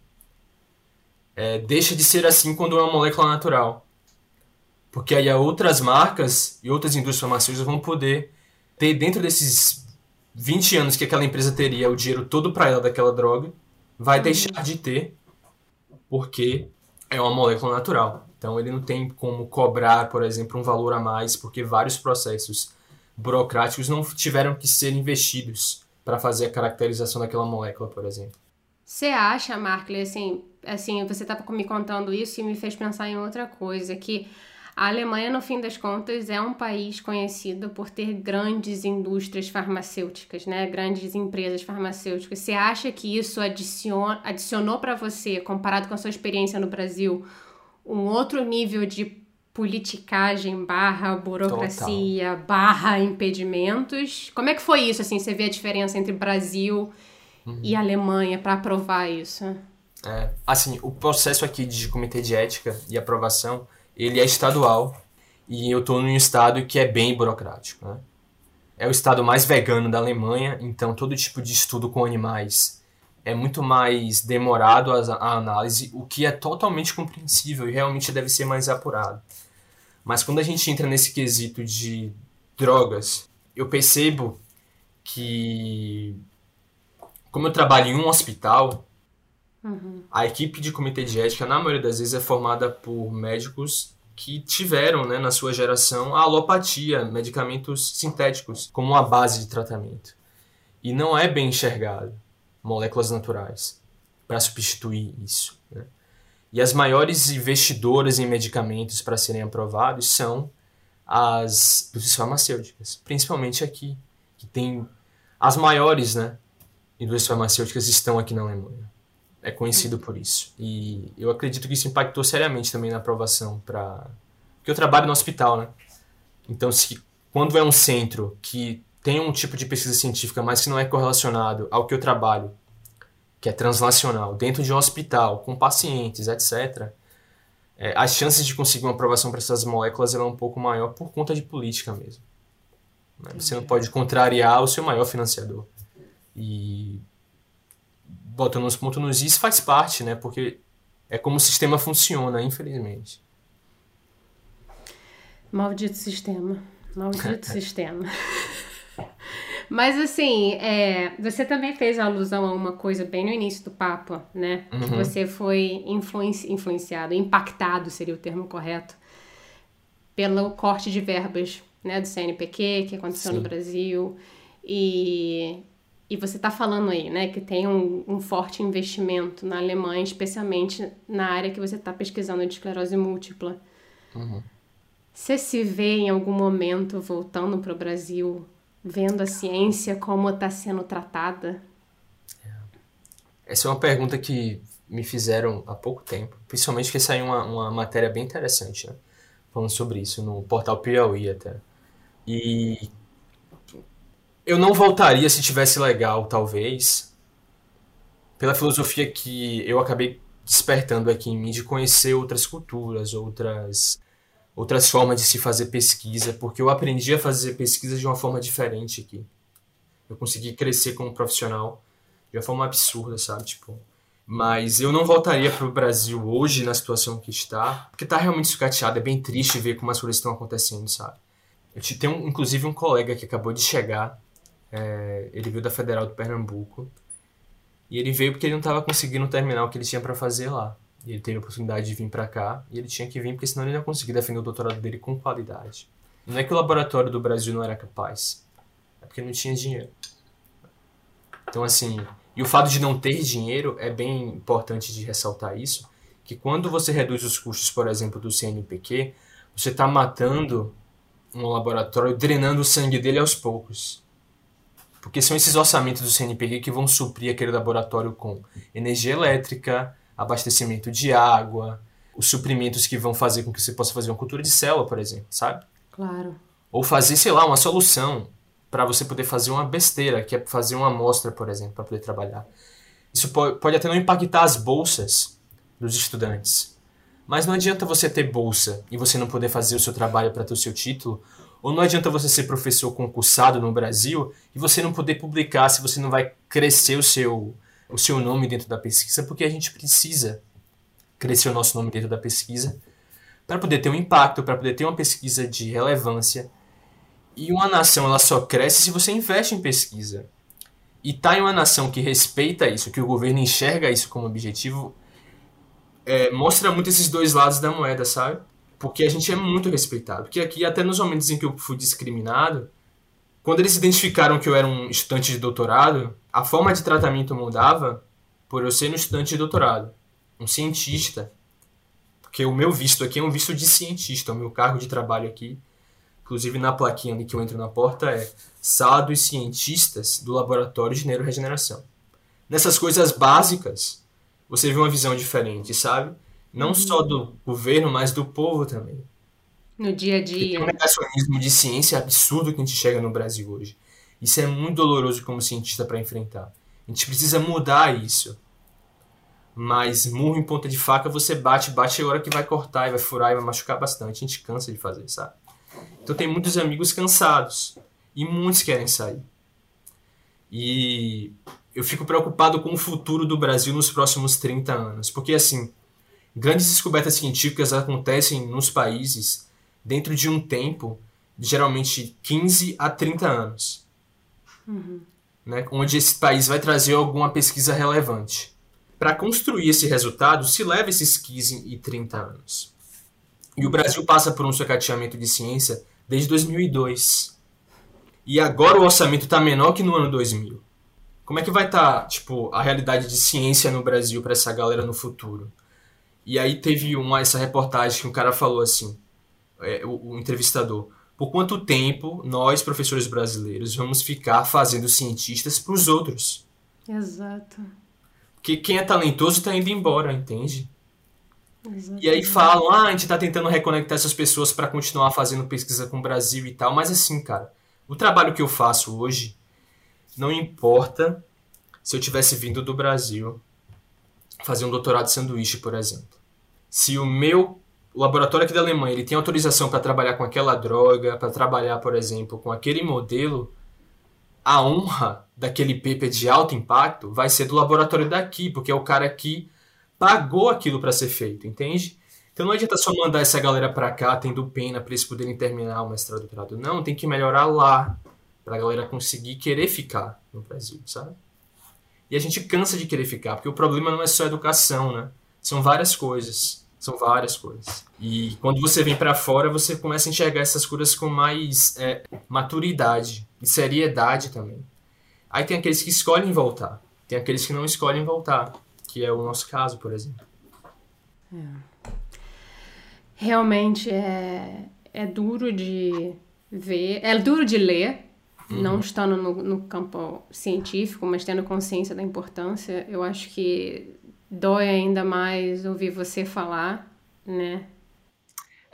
é, deixa de ser assim quando é uma molécula natural. Porque aí outras marcas e outras indústrias farmacêuticas vão poder ter dentro desses 20 anos que aquela empresa teria o dinheiro todo para ela daquela droga, vai deixar de ter porque é uma molécula natural. Então ele não tem como cobrar, por exemplo, um valor a mais, porque vários processos burocráticos não tiveram que ser investidos para fazer a caracterização daquela molécula, por exemplo.
Você acha, Markley, assim, assim, você estava me contando isso e me fez pensar em outra coisa, que a Alemanha, no fim das contas, é um país conhecido por ter grandes indústrias farmacêuticas, né? Grandes empresas farmacêuticas. Você acha que isso adiciona, adicionou para você, comparado com a sua experiência no Brasil, um outro nível de politicagem barra burocracia barra impedimentos? Como é que foi isso, assim? Você vê a diferença entre Brasil e Alemanha para aprovar isso?
É, assim, o processo aqui de comitê de ética e aprovação, ele é estadual e eu estou num estado que é bem burocrático, né? É o estado mais vegano da Alemanha, então todo tipo de estudo com animais é muito mais demorado a, a análise, o que é totalmente compreensível e realmente deve ser mais apurado. Mas quando a gente entra nesse quesito de drogas, eu percebo que, como eu trabalho em um hospital, a equipe de comitê de ética, na maioria das vezes, é formada por médicos que tiveram, né, na sua geração, a alopatia, medicamentos sintéticos, como uma base de tratamento. E não é bem enxergado moléculas naturais para substituir isso. Né? E as maiores investidoras em medicamentos para serem aprovados são as indústrias farmacêuticas, principalmente aqui, que tem as maiores, né, indústrias farmacêuticas estão aqui na Alemanha. É conhecido por isso. E eu acredito que isso impactou seriamente também na aprovação para porque eu trabalho no hospital, né? Então, se quando é um centro que tem um tipo de pesquisa científica, mas que não é correlacionado ao que eu trabalho, que é translacional, dentro de um hospital, com pacientes, etc., é, as chances de conseguir uma aprovação para essas moléculas ela é um pouco maior por conta de política mesmo. né? Você não pode contrariar o seu maior financiador. E botando os pontos nos is faz parte, né? Porque é como o sistema funciona, infelizmente.
Maldito sistema. Maldito sistema. Mas assim, é, você também fez alusão a uma coisa bem no início do papo, né? Que
Uhum.
você foi influenci- influenciado, impactado seria o termo correto, pelo corte de verbas, né? Do CNPq, que aconteceu no
Sim.
Brasil. E, e você tá falando aí, né? Que tem um, um forte investimento na Alemanha, especialmente na área que você tá pesquisando de esclerose múltipla. Você se vê em algum momento voltando para o Brasil, vendo a ciência como está sendo tratada?
Essa é uma pergunta que me fizeram há pouco tempo, principalmente que saiu uma, uma matéria bem interessante, né? Falando sobre isso no portal Piauí até. E eu não voltaria se tivesse legal, talvez, pela filosofia que eu acabei despertando aqui em mim de conhecer outras culturas, outras outras formas de se fazer pesquisa, porque eu aprendi a fazer pesquisa de uma forma diferente aqui. Eu consegui crescer como profissional de uma forma absurda, sabe? Tipo, mas eu não voltaria para o Brasil hoje na situação que está, porque está realmente sucateado, é bem triste ver como as coisas estão acontecendo, sabe? Eu tenho inclusive um colega que acabou de chegar, é, ele veio da Federal do Pernambuco, e ele veio porque ele não estava conseguindo terminar o que ele tinha para fazer lá. E ele teve a oportunidade de vir para cá, e ele tinha que vir porque senão ele não ia conseguir defender o doutorado dele com qualidade. Não é que o laboratório do Brasil não era capaz, é porque não tinha dinheiro. Então, assim, e o fato de não ter dinheiro é bem importante de ressaltar isso, que quando você reduz os custos, por exemplo, do CNPq, você está matando um laboratório, drenando o sangue dele aos poucos. Porque são esses orçamentos do CNPq que vão suprir aquele laboratório com energia elétrica, abastecimento de água, os suprimentos que vão fazer com que você possa fazer uma cultura de célula, por exemplo, sabe?
Claro.
Ou fazer, sei lá, uma solução para você poder fazer uma besteira, que é fazer uma amostra, por exemplo, para poder trabalhar. Isso pode, pode até não impactar as bolsas dos estudantes. Mas não adianta você ter bolsa e você não poder fazer o seu trabalho para ter o seu título, ou não adianta você ser professor concursado no Brasil e você não poder publicar se você não vai crescer o seu, o seu nome dentro da pesquisa, porque a gente precisa crescer o nosso nome dentro da pesquisa para poder ter um impacto, para poder ter uma pesquisa de relevância. E uma nação ela só cresce se você investe em pesquisa. E tá em uma nação que respeita isso, que o governo enxerga isso como objetivo, é, mostra muito esses dois lados da moeda, sabe? Porque a gente é muito respeitado. Porque aqui, até nos momentos em que eu fui discriminado, quando eles identificaram que eu era um estudante de doutorado, a forma de tratamento mudava por eu ser um estudante de doutorado, um cientista. Porque o meu visto aqui é um visto de cientista, o meu cargo de trabalho aqui, inclusive na plaquinha ali que eu entro na porta, é Sala dos Cientistas do Laboratório de Neuroregeneração. Nessas coisas básicas, você vê uma visão diferente, sabe? Não uhum. só do governo, mas do povo também.
No dia a dia.
Tem um negacionismo de ciência absurdo que a gente chega no Brasil hoje. Isso é muito doloroso como cientista para enfrentar. A gente precisa mudar isso. Mas murro em ponta de faca você bate, bate a hora que vai cortar e vai furar e vai machucar bastante. A gente cansa de fazer, sabe? Então tem muitos amigos cansados. E muitos querem sair. E eu fico preocupado com o futuro do Brasil nos próximos 30 anos. Porque assim, Grandes descobertas científicas acontecem nos países dentro de um tempo de geralmente 15 a 30 anos. Uhum. Né, onde esse país vai trazer alguma pesquisa relevante. Para construir esse resultado, se leva esses 15 e 30 anos. E o Brasil passa por um sucateamento de ciência desde 2002. E agora o orçamento está menor que no ano 2000. Como é que vai estar tá, tipo, a realidade de ciência no Brasil para essa galera no futuro? E aí teve uma essa reportagem que um cara falou assim, é, o, o, entrevistador, por quanto tempo nós, professores brasileiros, vamos ficar fazendo cientistas para os outros?
Exato.
Porque quem é talentoso está indo embora, entende? Exatamente. E aí falam, ah, a gente está tentando reconectar essas pessoas para continuar fazendo pesquisa com o Brasil e tal, mas assim, cara, o trabalho que eu faço hoje, não importa se eu tivesse vindo do Brasil fazer um doutorado de sanduíche, por exemplo. Se o meu laboratório aqui da Alemanha ele tem autorização para trabalhar com aquela droga, para trabalhar, por exemplo, com aquele modelo, a honra daquele paper de alto impacto vai ser do laboratório daqui, porque é o cara que pagou aquilo para ser feito, entende? Então não adianta só mandar essa galera para cá tendo pena para eles poderem terminar o mestrado doutorado. Não, tem que melhorar lá para a galera conseguir querer ficar no Brasil, sabe? E a gente cansa de querer ficar, porque o problema não é só educação, né? São várias coisas. São várias coisas. E quando você vem para fora, você começa a enxergar essas coisas com mais é, maturidade e seriedade também. Aí tem aqueles que escolhem voltar. Tem aqueles que não escolhem voltar, que é o nosso caso, por exemplo.
É. Realmente é, é duro de ver, é duro de ler, uhum. não estando no, no campo científico, mas tendo consciência da importância, eu acho que dói ainda mais ouvir você falar, né?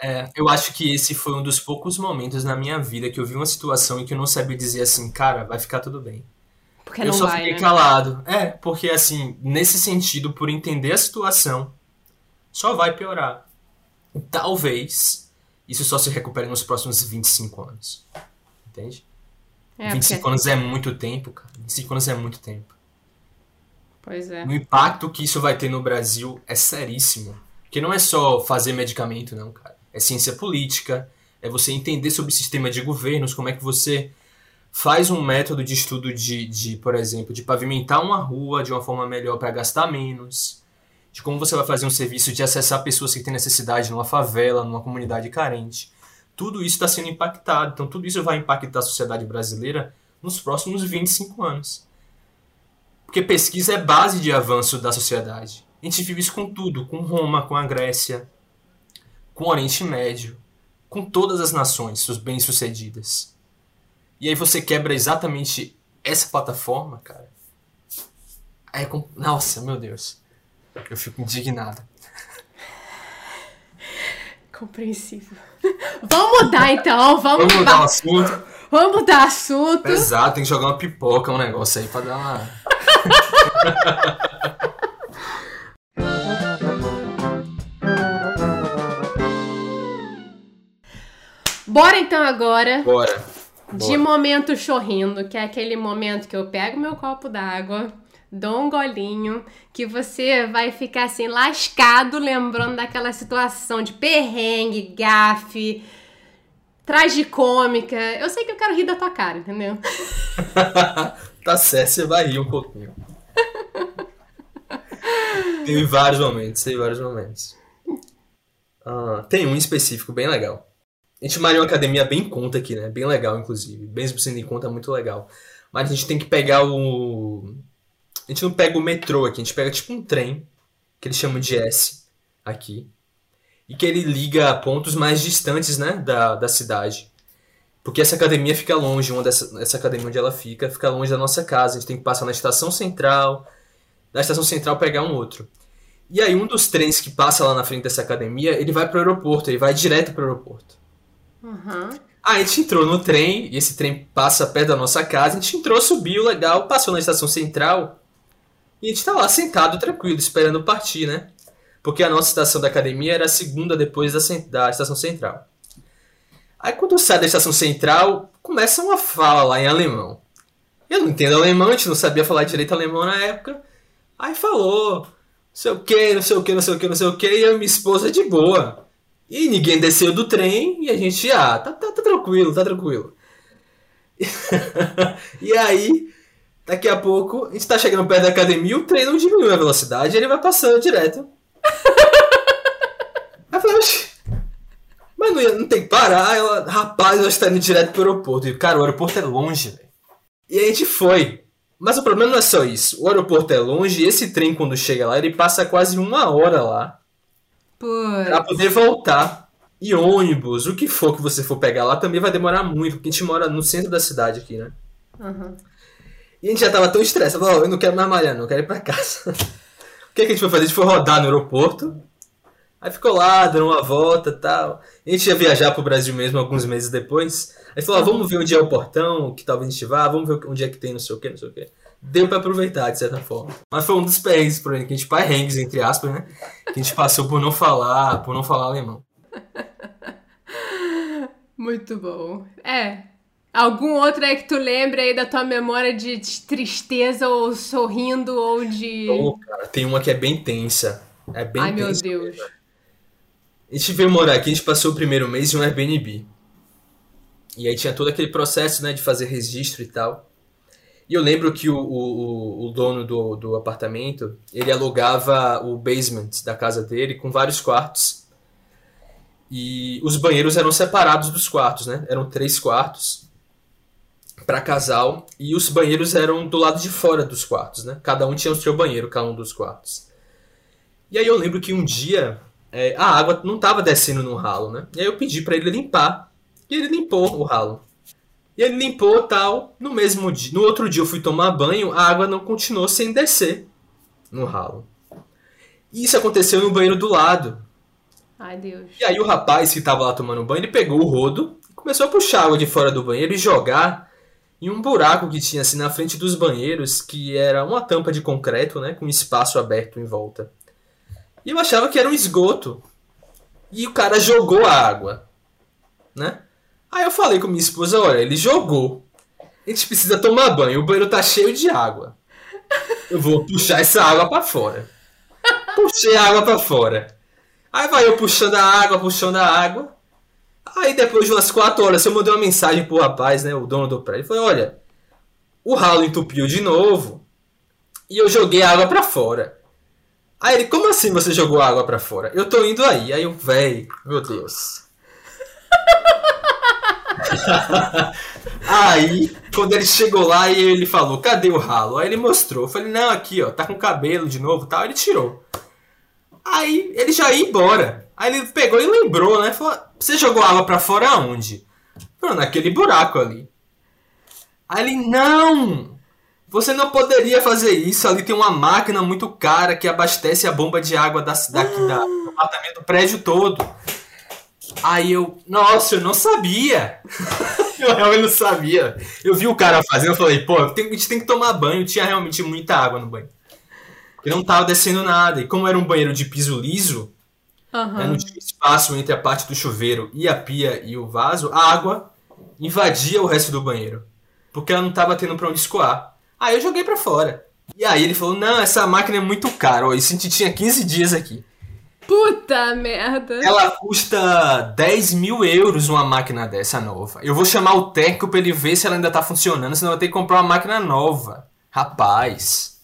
É, eu acho que esse foi um dos poucos momentos na minha vida que eu vi uma situação em que eu não sabia dizer assim, cara, vai ficar tudo bem.
Porque
eu só
vai,
fiquei
né?
calado. É, porque assim, nesse sentido, por entender a situação, só vai piorar. Talvez isso só se recupere nos próximos 25 anos. Entende?
É,
25
porque...
anos é muito tempo, cara. 25 anos é muito tempo.
Pois é.
O impacto que isso vai ter no Brasil é seríssimo. Porque não é só fazer medicamento, não, cara. É ciência política, é você entender sobre o sistema de governos, como é que você faz um método de estudo de, de por exemplo, de pavimentar uma rua de uma forma melhor para gastar menos, de como você vai fazer um serviço de acessar pessoas que têm necessidade numa favela, numa comunidade carente. Tudo isso está sendo impactado. Então, tudo isso vai impactar a sociedade brasileira nos próximos 25 anos. Porque pesquisa é base de avanço da sociedade. A gente vive isso com tudo, com Roma, com a Grécia, com o Oriente Médio, com todas as nações bem-sucedidas. E aí você quebra exatamente essa plataforma, cara. É. Nossa, meu Deus. Eu fico indignado.
Compreensível. Vamos mudar então, vamos,
Vamos mudar o assunto.
Vamos mudar assunto.
Pesado, tem que jogar uma pipoca, um negócio aí pra dar uma.
Bora então agora
Bora.
de
Bora.
momento chorrindo, que é aquele momento que eu pego meu copo d'água, dou um golinho, que você vai ficar assim lascado lembrando daquela situação de perrengue, gafe, tragicômica. Eu sei que eu quero rir da tua cara, entendeu?
tá certo, você vai rir um pouquinho. Teve vários momentos, teve vários momentos. Ah, tem um específico bem legal. A gente malha uma academia bem conta aqui, né? Bem legal, inclusive. Mesmo sendo em conta, muito legal. Mas a gente tem que pegar o. A gente não pega o metrô aqui, a gente pega tipo um trem, que eles chamam de S aqui. E que ele liga a pontos mais distantes, né? Da, da cidade. Porque essa academia fica longe, uma dessa, essa academia onde ela fica, fica longe da nossa casa. A gente tem que passar na estação central, da estação central pegar um outro. E aí um dos trens que passa lá na frente dessa academia, ele vai pro aeroporto, ele vai direto pro aeroporto.
Uhum.
Ah, a gente entrou no trem, e esse trem passa perto da nossa casa, a gente entrou, subiu, legal, passou na estação central, e a gente tá lá sentado, tranquilo, esperando partir, né? Porque a nossa estação da academia era a segunda depois da, da estação central. Aí quando sai da estação central, começa uma fala lá em alemão. Eu não entendo alemão, a gente não sabia falar direito alemão na época. Aí falou, não sei o que, não sei o que, não sei o que, não sei o que, e e minha esposa de boa. E ninguém desceu do trem e a gente, ah, tá, tá, tá tranquilo, tá tranquilo. e aí, daqui a pouco, a gente tá chegando perto da academia, o trem não diminui a velocidade, ele vai passando direto. Aí eu falei, "Oxi, mas não, ia- não tem que parar. Ela, rapaz, nós estamos indo direto pro aeroporto. E, cara, o aeroporto é longe, velho. E a gente foi. Mas o problema não é só isso. O aeroporto é longe e esse trem, quando chega lá, ele passa quase uma hora lá pra
Putz.
poder voltar. E ônibus, o que for que você for pegar lá, também vai demorar muito, porque a gente mora no centro da cidade aqui, né?
Uhum.
E a gente já tava tão estressado, falou, "Ó, eu não quero mais malhar, não, eu quero ir pra casa. o que, que a gente foi fazer? A gente foi rodar no aeroporto, aí ficou lá, dando uma volta tal. A gente ia viajar pro Brasil mesmo alguns meses depois. Aí falou, ó, vamos ver onde é o portão, que talvez a gente vá, vamos ver onde é que tem não sei o que, não sei o que. Deu pra aproveitar, de certa forma. Mas foi um dos perrengues, por exemplo, que a gente perrengues, entre aspas, né? Que a gente passou por não falar, por não falar alemão.
Muito bom. É. Algum outro aí que tu lembre aí da tua memória de tristeza ou sorrindo ou de.
Pô, cara, tem uma que é bem tensa. É bem
Ai, meu
tensa.
Deus.
A gente veio morar aqui, a gente passou o primeiro mês em um Airbnb. E aí tinha todo aquele processo, né, de fazer registro e tal. E eu lembro que o, o, o- o dono do, do apartamento, ele alugava o basement da casa dele com vários quartos. E os banheiros eram separados dos quartos, né? Eram três quartos para casal e os banheiros eram do lado de fora dos quartos, né? Cada um tinha o seu banheiro, cada um dos quartos. E aí eu lembro que um dia é, a água não estava descendo no ralo, né? E aí eu pedi para ele limpar. E ele limpou o ralo. E ele limpou tal. No mesmo dia, no outro dia eu fui tomar banho, a água não continuou sem descer no ralo. E isso aconteceu no banheiro do lado.
Ai, Deus.
E aí o rapaz que tava lá tomando banho, ele pegou o rodo e começou a puxar água de fora do banheiro e jogar em um buraco que tinha assim na frente dos banheiros, que era uma tampa de concreto, né, com espaço aberto em volta. E eu achava que era um esgoto. E o cara jogou a água, né? Aí eu falei com minha esposa, olha, ele jogou. A gente precisa tomar banho, o banheiro tá cheio de água. Eu vou puxar essa água para fora. Puxei a água para fora. Aí vai eu puxando a água, puxando a água. Aí depois de umas 4 horas eu mandei uma mensagem pro rapaz, né, o dono do prédio. Falei, olha, o ralo entupiu de novo e eu joguei a água para fora. Aí ele, como assim você jogou água para fora? Eu tô indo aí. Aí eu, véi, meu Deus. aí, quando ele chegou lá e ele falou, cadê o ralo? Aí ele mostrou. Eu falei, não, aqui, ó, tá com cabelo de novo tal. Ele tirou. Aí ele já ia embora. Aí ele pegou e lembrou, né? Falou, você jogou água para fora aonde? Falou, naquele buraco ali. Aí ele, não! Você não poderia fazer isso. Ali tem uma máquina muito cara que abastece a bomba de água da, daqui, da, do apartamento do prédio todo. Aí eu, nossa, eu não sabia. eu realmente não sabia. Eu vi o cara fazendo, eu falei, pô, a gente tem que tomar banho. Tinha realmente muita água no banho. Porque não tava descendo nada. E como era um banheiro de piso liso, uhum. né, não tinha espaço entre a parte do chuveiro e a pia e o vaso, a água invadia o resto do banheiro. Porque ela não tava tendo pra onde escoar. Aí eu joguei para fora. E aí ele falou: Não, essa máquina é muito cara. Ó, isso a gente tinha 15 dias aqui.
Puta merda.
Ela custa 10 mil euros uma máquina dessa nova. Eu vou chamar o técnico pra ele ver se ela ainda tá funcionando, senão eu vou ter que comprar uma máquina nova. Rapaz.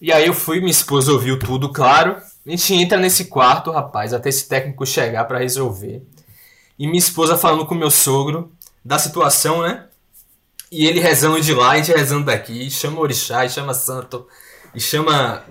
E aí eu fui, minha esposa ouviu tudo, claro. A gente entra nesse quarto, rapaz, até esse técnico chegar para resolver. E minha esposa falando com meu sogro da situação, né? E ele rezando de lá, a gente rezando daqui, chama Orixá, e chama Santo, e chama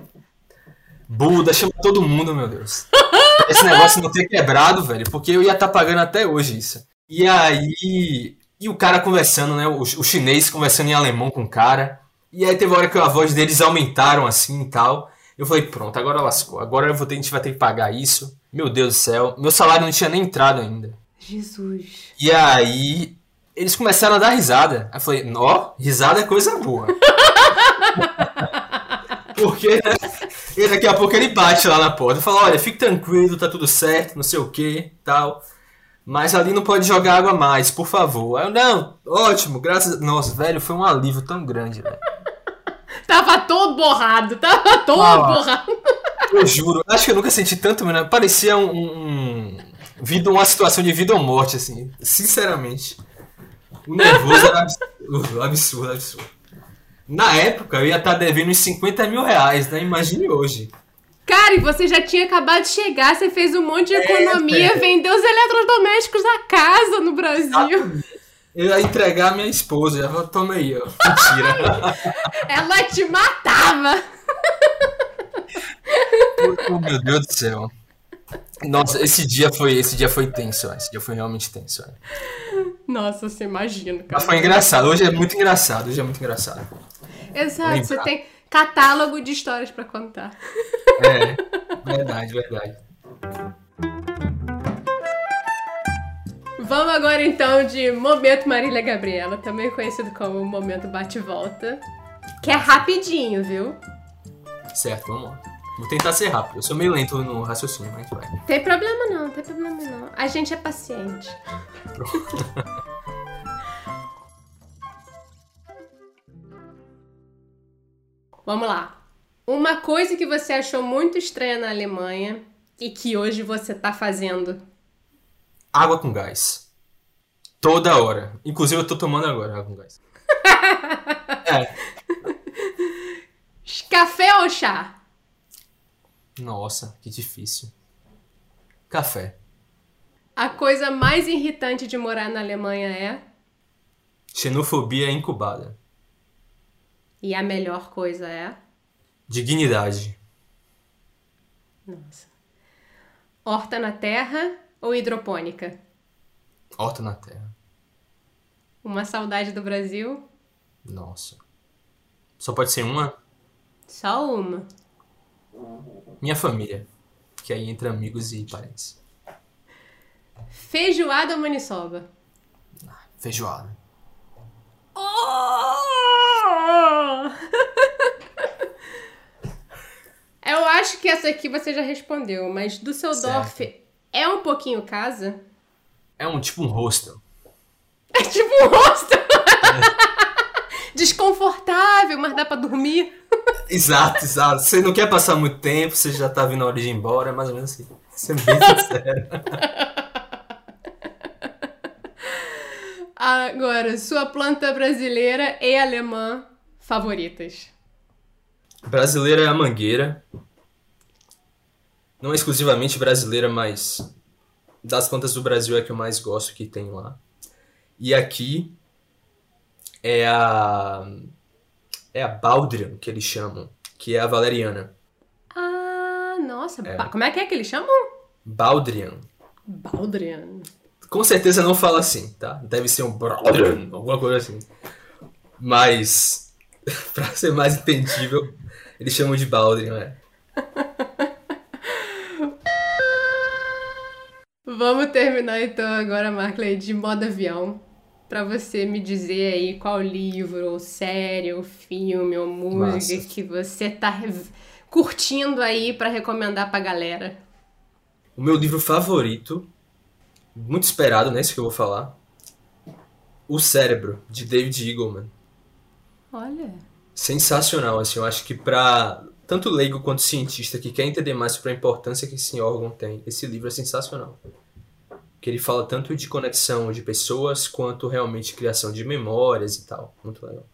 Buda, chama todo mundo, meu Deus. Esse negócio não ter quebrado, velho, porque eu ia estar tá pagando até hoje isso. E aí. E o cara conversando, né? O, o chinês conversando em alemão com o cara. E aí teve uma hora que a voz deles aumentaram assim e tal. Eu falei, pronto, agora lascou. Agora eu vou ter, a gente vai ter que pagar isso. Meu Deus do céu. Meu salário não tinha nem entrado ainda.
Jesus.
E aí eles começaram a dar risada. Aí eu falei, ó, risada é coisa boa. Porque, né? E daqui a pouco ele bate lá na porta fala, olha, fique tranquilo, tá tudo certo, não sei o que, tal. Mas ali não pode jogar água mais, por favor. Aí eu, não, ótimo, graças a... Nossa, velho, foi um alívio tão grande, velho.
Tava todo borrado, tava todo ah, borrado.
Eu juro, acho que eu nunca senti tanto, mano. Parecia um, um, um, uma situação de vida ou morte, assim, sinceramente. O nervoso era absurdo, absurdo, absurdo. Na época, eu ia estar tá devendo uns 50 mil reais, né? Imagine hoje.
Cara, e você já tinha acabado de chegar, você fez um monte de é, economia, é, vendeu os eletrodomésticos da casa no Brasil.
Eu ia entregar a minha esposa, já toma aí, ó. Mentira.
Ela te matava.
Oh, meu Deus do céu. Nossa, esse dia foi, esse dia foi tenso, ó. esse dia foi realmente tenso. Ó.
Nossa, você imagina, cara.
Mas foi engraçado. Hoje é muito engraçado. Hoje é muito engraçado.
Exato. Lembrar. Você tem catálogo de histórias para contar.
É, verdade, verdade.
Vamos agora então de Momento Marília Gabriela, também conhecido como Momento Bate-Volta. Que é rapidinho, viu?
Certo, vamos lá. Vou tentar ser rápido. Eu sou meio lento no raciocínio, mas vai.
Tem problema não, tem problema não. A gente é paciente. Vamos lá. Uma coisa que você achou muito estranha na Alemanha e que hoje você tá fazendo.
Água com gás. Toda hora. Inclusive eu tô tomando agora água com gás.
é. Café ou chá?
Nossa, que difícil. Café.
A coisa mais irritante de morar na Alemanha é?
Xenofobia incubada.
E a melhor coisa é?
Dignidade.
Nossa. Horta na terra ou hidropônica?
Horta na terra.
Uma saudade do Brasil?
Nossa. Só pode ser uma?
Só uma.
Minha família. Que aí entra amigos e parentes.
Feijoada ou maniçoba?
Ah, feijoada. Oh!
Eu acho que essa aqui você já respondeu, mas Düsseldorf certo é um pouquinho casa?
É um tipo um hostel.
É tipo um hostel? É. Desconfortável, mas dá pra dormir.
Exato, exato. Você não quer passar muito tempo, você já tá vindo a hora de ir embora, é mais ou menos assim. Sendo bem sincero.
Agora, sua planta brasileira e alemã favoritas?
Brasileira é a mangueira. Não é exclusivamente brasileira, mas das plantas do Brasil é que eu mais gosto que tem lá. E aqui é a é a Baldrian que eles chamam, que é a valeriana.
Ah, nossa, é. como é que é que eles chamam?
Baldrian.
Baldrian.
Com certeza não fala assim, tá? Deve ser um Baldrian, alguma coisa assim. Mas para ser mais entendível, eles chamam de Baldrian, é.
Vamos terminar então agora, Markley, de modo avião. Para você me dizer aí qual livro, ou série, ou filme, ou música Massa. que você tá curtindo aí para recomendar pra galera.
O meu livro favorito, muito esperado, né? Esse que eu vou falar. O Cérebro, de David Eagleman.
Olha.
Sensacional, assim, eu acho que pra tanto leigo quanto cientista que quer entender mais sobre a importância que esse órgão tem, esse livro é sensacional que ele fala tanto de conexão de pessoas quanto realmente criação de memórias e tal. Muito legal.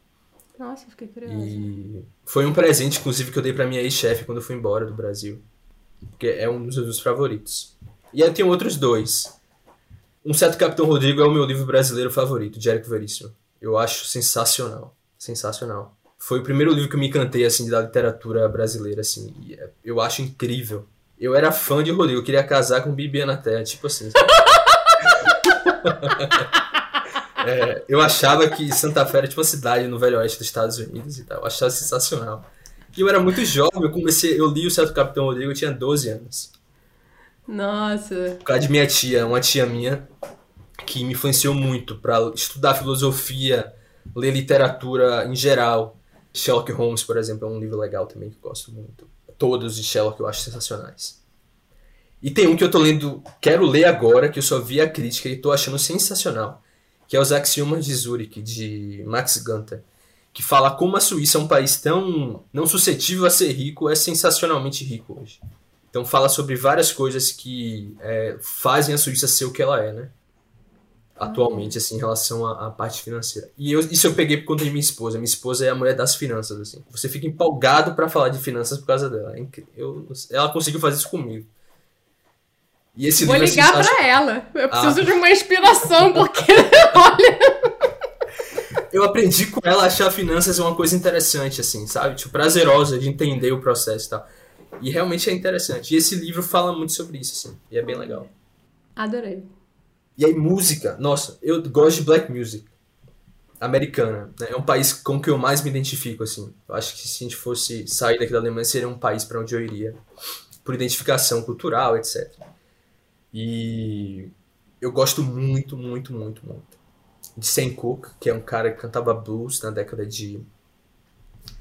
Nossa, fiquei curiosa.
E foi um presente, inclusive, que eu dei pra minha ex-chefe quando eu fui embora do Brasil. Porque é um dos meus favoritos. E aí tem outros dois. Um certo Capitão Rodrigo é o meu livro brasileiro favorito, de Érico Veríssimo. Eu acho sensacional. Sensacional. Foi o primeiro livro que eu me encantei, assim, da literatura brasileira, assim. É, eu acho incrível. Eu era fã de Rodrigo, eu queria casar com Bibiana Terra, tipo assim. é, eu achava que Santa Fé era tipo uma cidade no Velho Oeste dos Estados Unidos e tal. Eu achava sensacional. E eu era muito jovem, eu comecei, eu li o Certo Capitão Rodrigo, eu tinha 12 anos.
Nossa.
Por causa de minha tia, uma tia minha, que me influenciou muito para estudar filosofia, ler literatura em geral. Sherlock Holmes, por exemplo, é um livro legal também que eu gosto muito. Todos de Sherlock eu acho sensacionais. E tem um que eu tô lendo, quero ler agora, que eu só vi a crítica e tô achando sensacional, que é Os Axiomas de Zurich, de Max Gunther, que fala como a Suíça é um país tão não suscetível a ser rico, é sensacionalmente rico hoje. Então fala sobre várias coisas que é, fazem a Suíça ser o que ela é, né? Atualmente, assim, em relação à, à parte financeira. E eu, isso eu peguei por conta de minha esposa. Minha esposa é a mulher das finanças, assim. Você fica empolgado para falar de finanças por causa dela. É eu, ela conseguiu fazer isso comigo.
E esse Vou livro, ligar assim, pra acho... ela. Eu preciso ah. de uma inspiração, porque, olha...
Eu aprendi com ela a achar finanças uma coisa interessante, assim, sabe? Tipo, prazerosa de entender o processo e tal. E realmente é interessante. E esse livro fala muito sobre isso, assim. E é bem legal.
Adorei.
E aí, música. Nossa, eu gosto de black music. Americana. Né? É um país com que eu mais me identifico, assim. Eu acho que se a gente fosse sair daqui da Alemanha, seria um país para onde eu iria. Por identificação cultural, etc. E eu gosto muito, muito, muito, muito de Sam Cooke, que é um cara que cantava blues na década de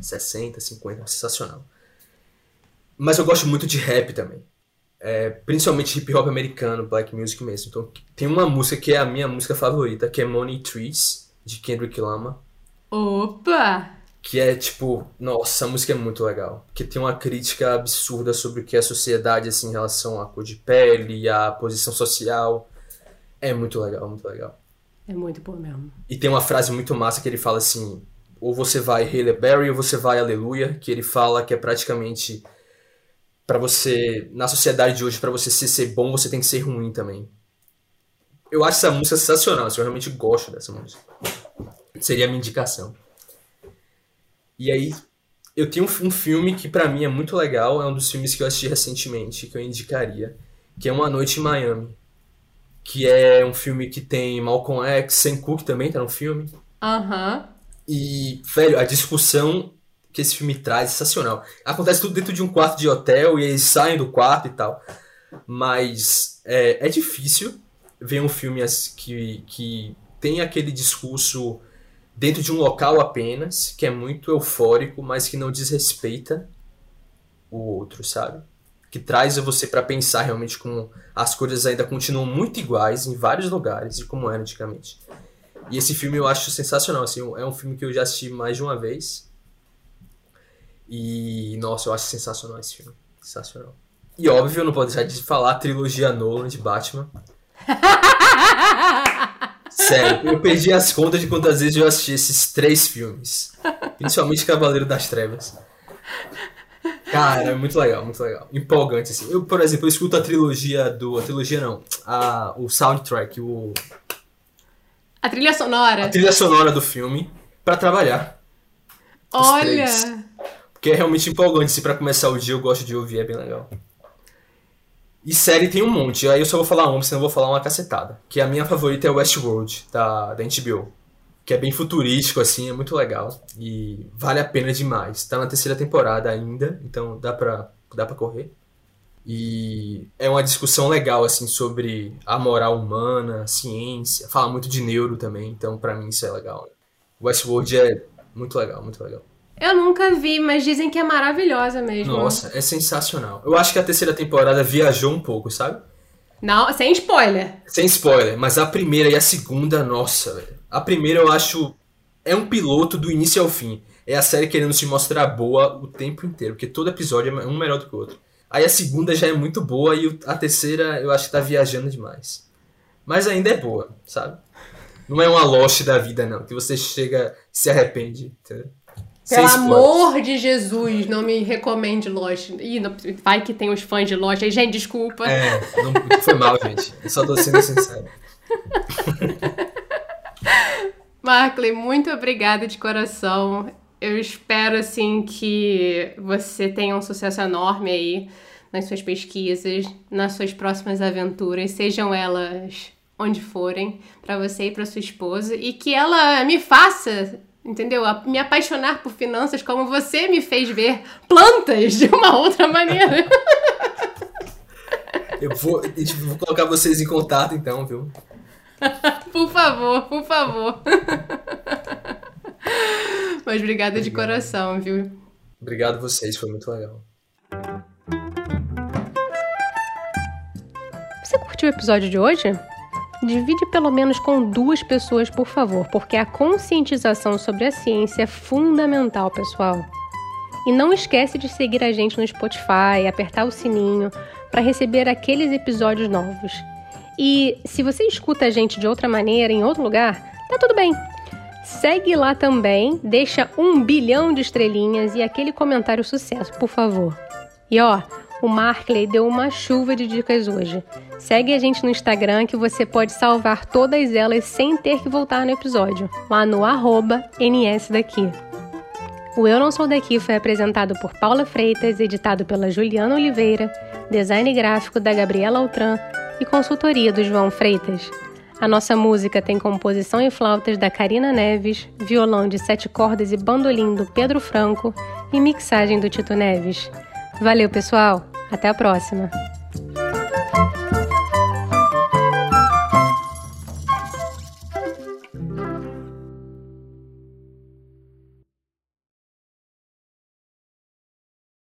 60, 50, sensacional. Mas eu gosto muito de rap também. É, principalmente hip hop americano, black music mesmo. Então tem uma música que é a minha música favorita, que é Money Trees, de Kendrick Lamar.
Opa!
Que é tipo, nossa, a música é muito legal, que tem uma crítica absurda sobre o que é a sociedade assim em relação à cor de pele, à posição social. É muito legal, muito legal.
É muito bom mesmo.
E tem uma frase muito massa que ele fala assim: ou você vai Halle Berry ou você vai Aleluia, que ele fala que é praticamente para você na sociedade de hoje para você ser, ser bom, você tem que ser ruim também. Eu acho essa música sensacional, assim, eu realmente gosto dessa música. Seria a minha indicação. E aí, eu tenho um, filme que para mim é muito legal, é um dos filmes que eu assisti recentemente, que eu indicaria, que é Uma Noite em Miami. Que é um filme que tem Malcolm X, Sam Cooke também tá no filme.
Aham. Uhum.
E, velho, a discussão que esse filme traz é sensacional. Acontece tudo dentro de um quarto de hotel e eles saem do quarto e tal. Mas é, é difícil ver um filme que, que tem aquele discurso dentro de um local apenas, que é muito eufórico, mas que não desrespeita o outro, sabe? que traz você para pensar realmente como as coisas ainda continuam muito iguais em vários lugares de como era antigamente. E esse filme eu acho sensacional, assim, é um filme que eu já assisti mais de uma vez. E nossa, eu acho sensacional esse filme, sensacional. E óbvio, eu não posso deixar de falar a trilogia Nolan de Batman. Sério, eu perdi as contas de quantas vezes eu assisti esses três filmes. Principalmente Cavaleiro das Trevas. Cara, é muito legal, muito legal. Empolgante, assim. Eu, por exemplo, eu escuto a trilogia do. A trilogia não. A, o soundtrack, o.
A trilha sonora.
A trilha sonora do filme para trabalhar.
Olha!
Porque é realmente empolgante. Se assim, para começar o dia eu gosto de ouvir, é bem legal. E série tem um monte. Aí eu só vou falar uma, senão eu vou falar uma cacetada. Que a minha favorita é Westworld, da, da HBO. Que é bem futurístico, assim, é muito legal. E vale a pena demais. Tá na terceira temporada ainda, então dá pra, dá pra correr. E é uma discussão legal, assim, sobre a moral humana, ciência. Fala muito de neuro também, então para mim isso é legal. Westworld é muito legal, muito legal.
Eu nunca vi, mas dizem que é maravilhosa mesmo.
Nossa, é sensacional. Eu acho que a terceira temporada viajou um pouco, sabe?
Não, sem spoiler.
Sem spoiler, mas a primeira e a segunda, nossa, velho. A primeira eu acho é um piloto do início ao fim. É a série querendo se mostrar boa o tempo inteiro, porque todo episódio é um melhor do que o outro. Aí a segunda já é muito boa e a terceira eu acho que tá viajando demais. Mas ainda é boa, sabe? Não é uma Lost da vida, não, que você chega e se arrepende, entendeu?
Pelo amor de Jesus, não me recomende Lost. Ih, não, vai que tem os fãs de Lost aí. Gente, desculpa.
É, não, foi mal, gente. Eu só tô sendo sincero.
Markley, muito obrigada de coração. Eu espero, assim, que você tenha um sucesso enorme aí nas suas pesquisas, nas suas próximas aventuras, sejam elas onde forem, para você e para sua esposa, e que ela me faça entendeu? A me apaixonar por finanças como você me fez ver plantas de uma outra maneira.
Eu vou, eu vou colocar vocês em contato então, viu?
por favor, por favor. Mas obrigada Obrigado. de coração, viu?
Obrigado vocês, foi muito legal.
Você curtiu o episódio de hoje? Divide pelo menos com duas pessoas, por favor, porque a conscientização sobre a ciência é fundamental, pessoal. E não esquece de seguir a gente no Spotify, apertar o sininho para receber aqueles episódios novos. E se você escuta a gente de outra maneira, em outro lugar, tá tudo bem. Segue lá também, deixa um bilhão de estrelinhas e aquele comentário sucesso, por favor. E ó, o Markley deu uma chuva de dicas hoje. Segue a gente no Instagram que você pode salvar todas elas sem ter que voltar no episódio, lá no NSDaqui. O Eu Não Sou Daqui foi apresentado por Paula Freitas, editado pela Juliana Oliveira, design gráfico da Gabriela Altran e consultoria do João Freitas. A nossa música tem composição em flautas da Karina Neves, violão de sete cordas e bandolim do Pedro Franco e mixagem do Tito Neves. Valeu, pessoal! Até a próxima!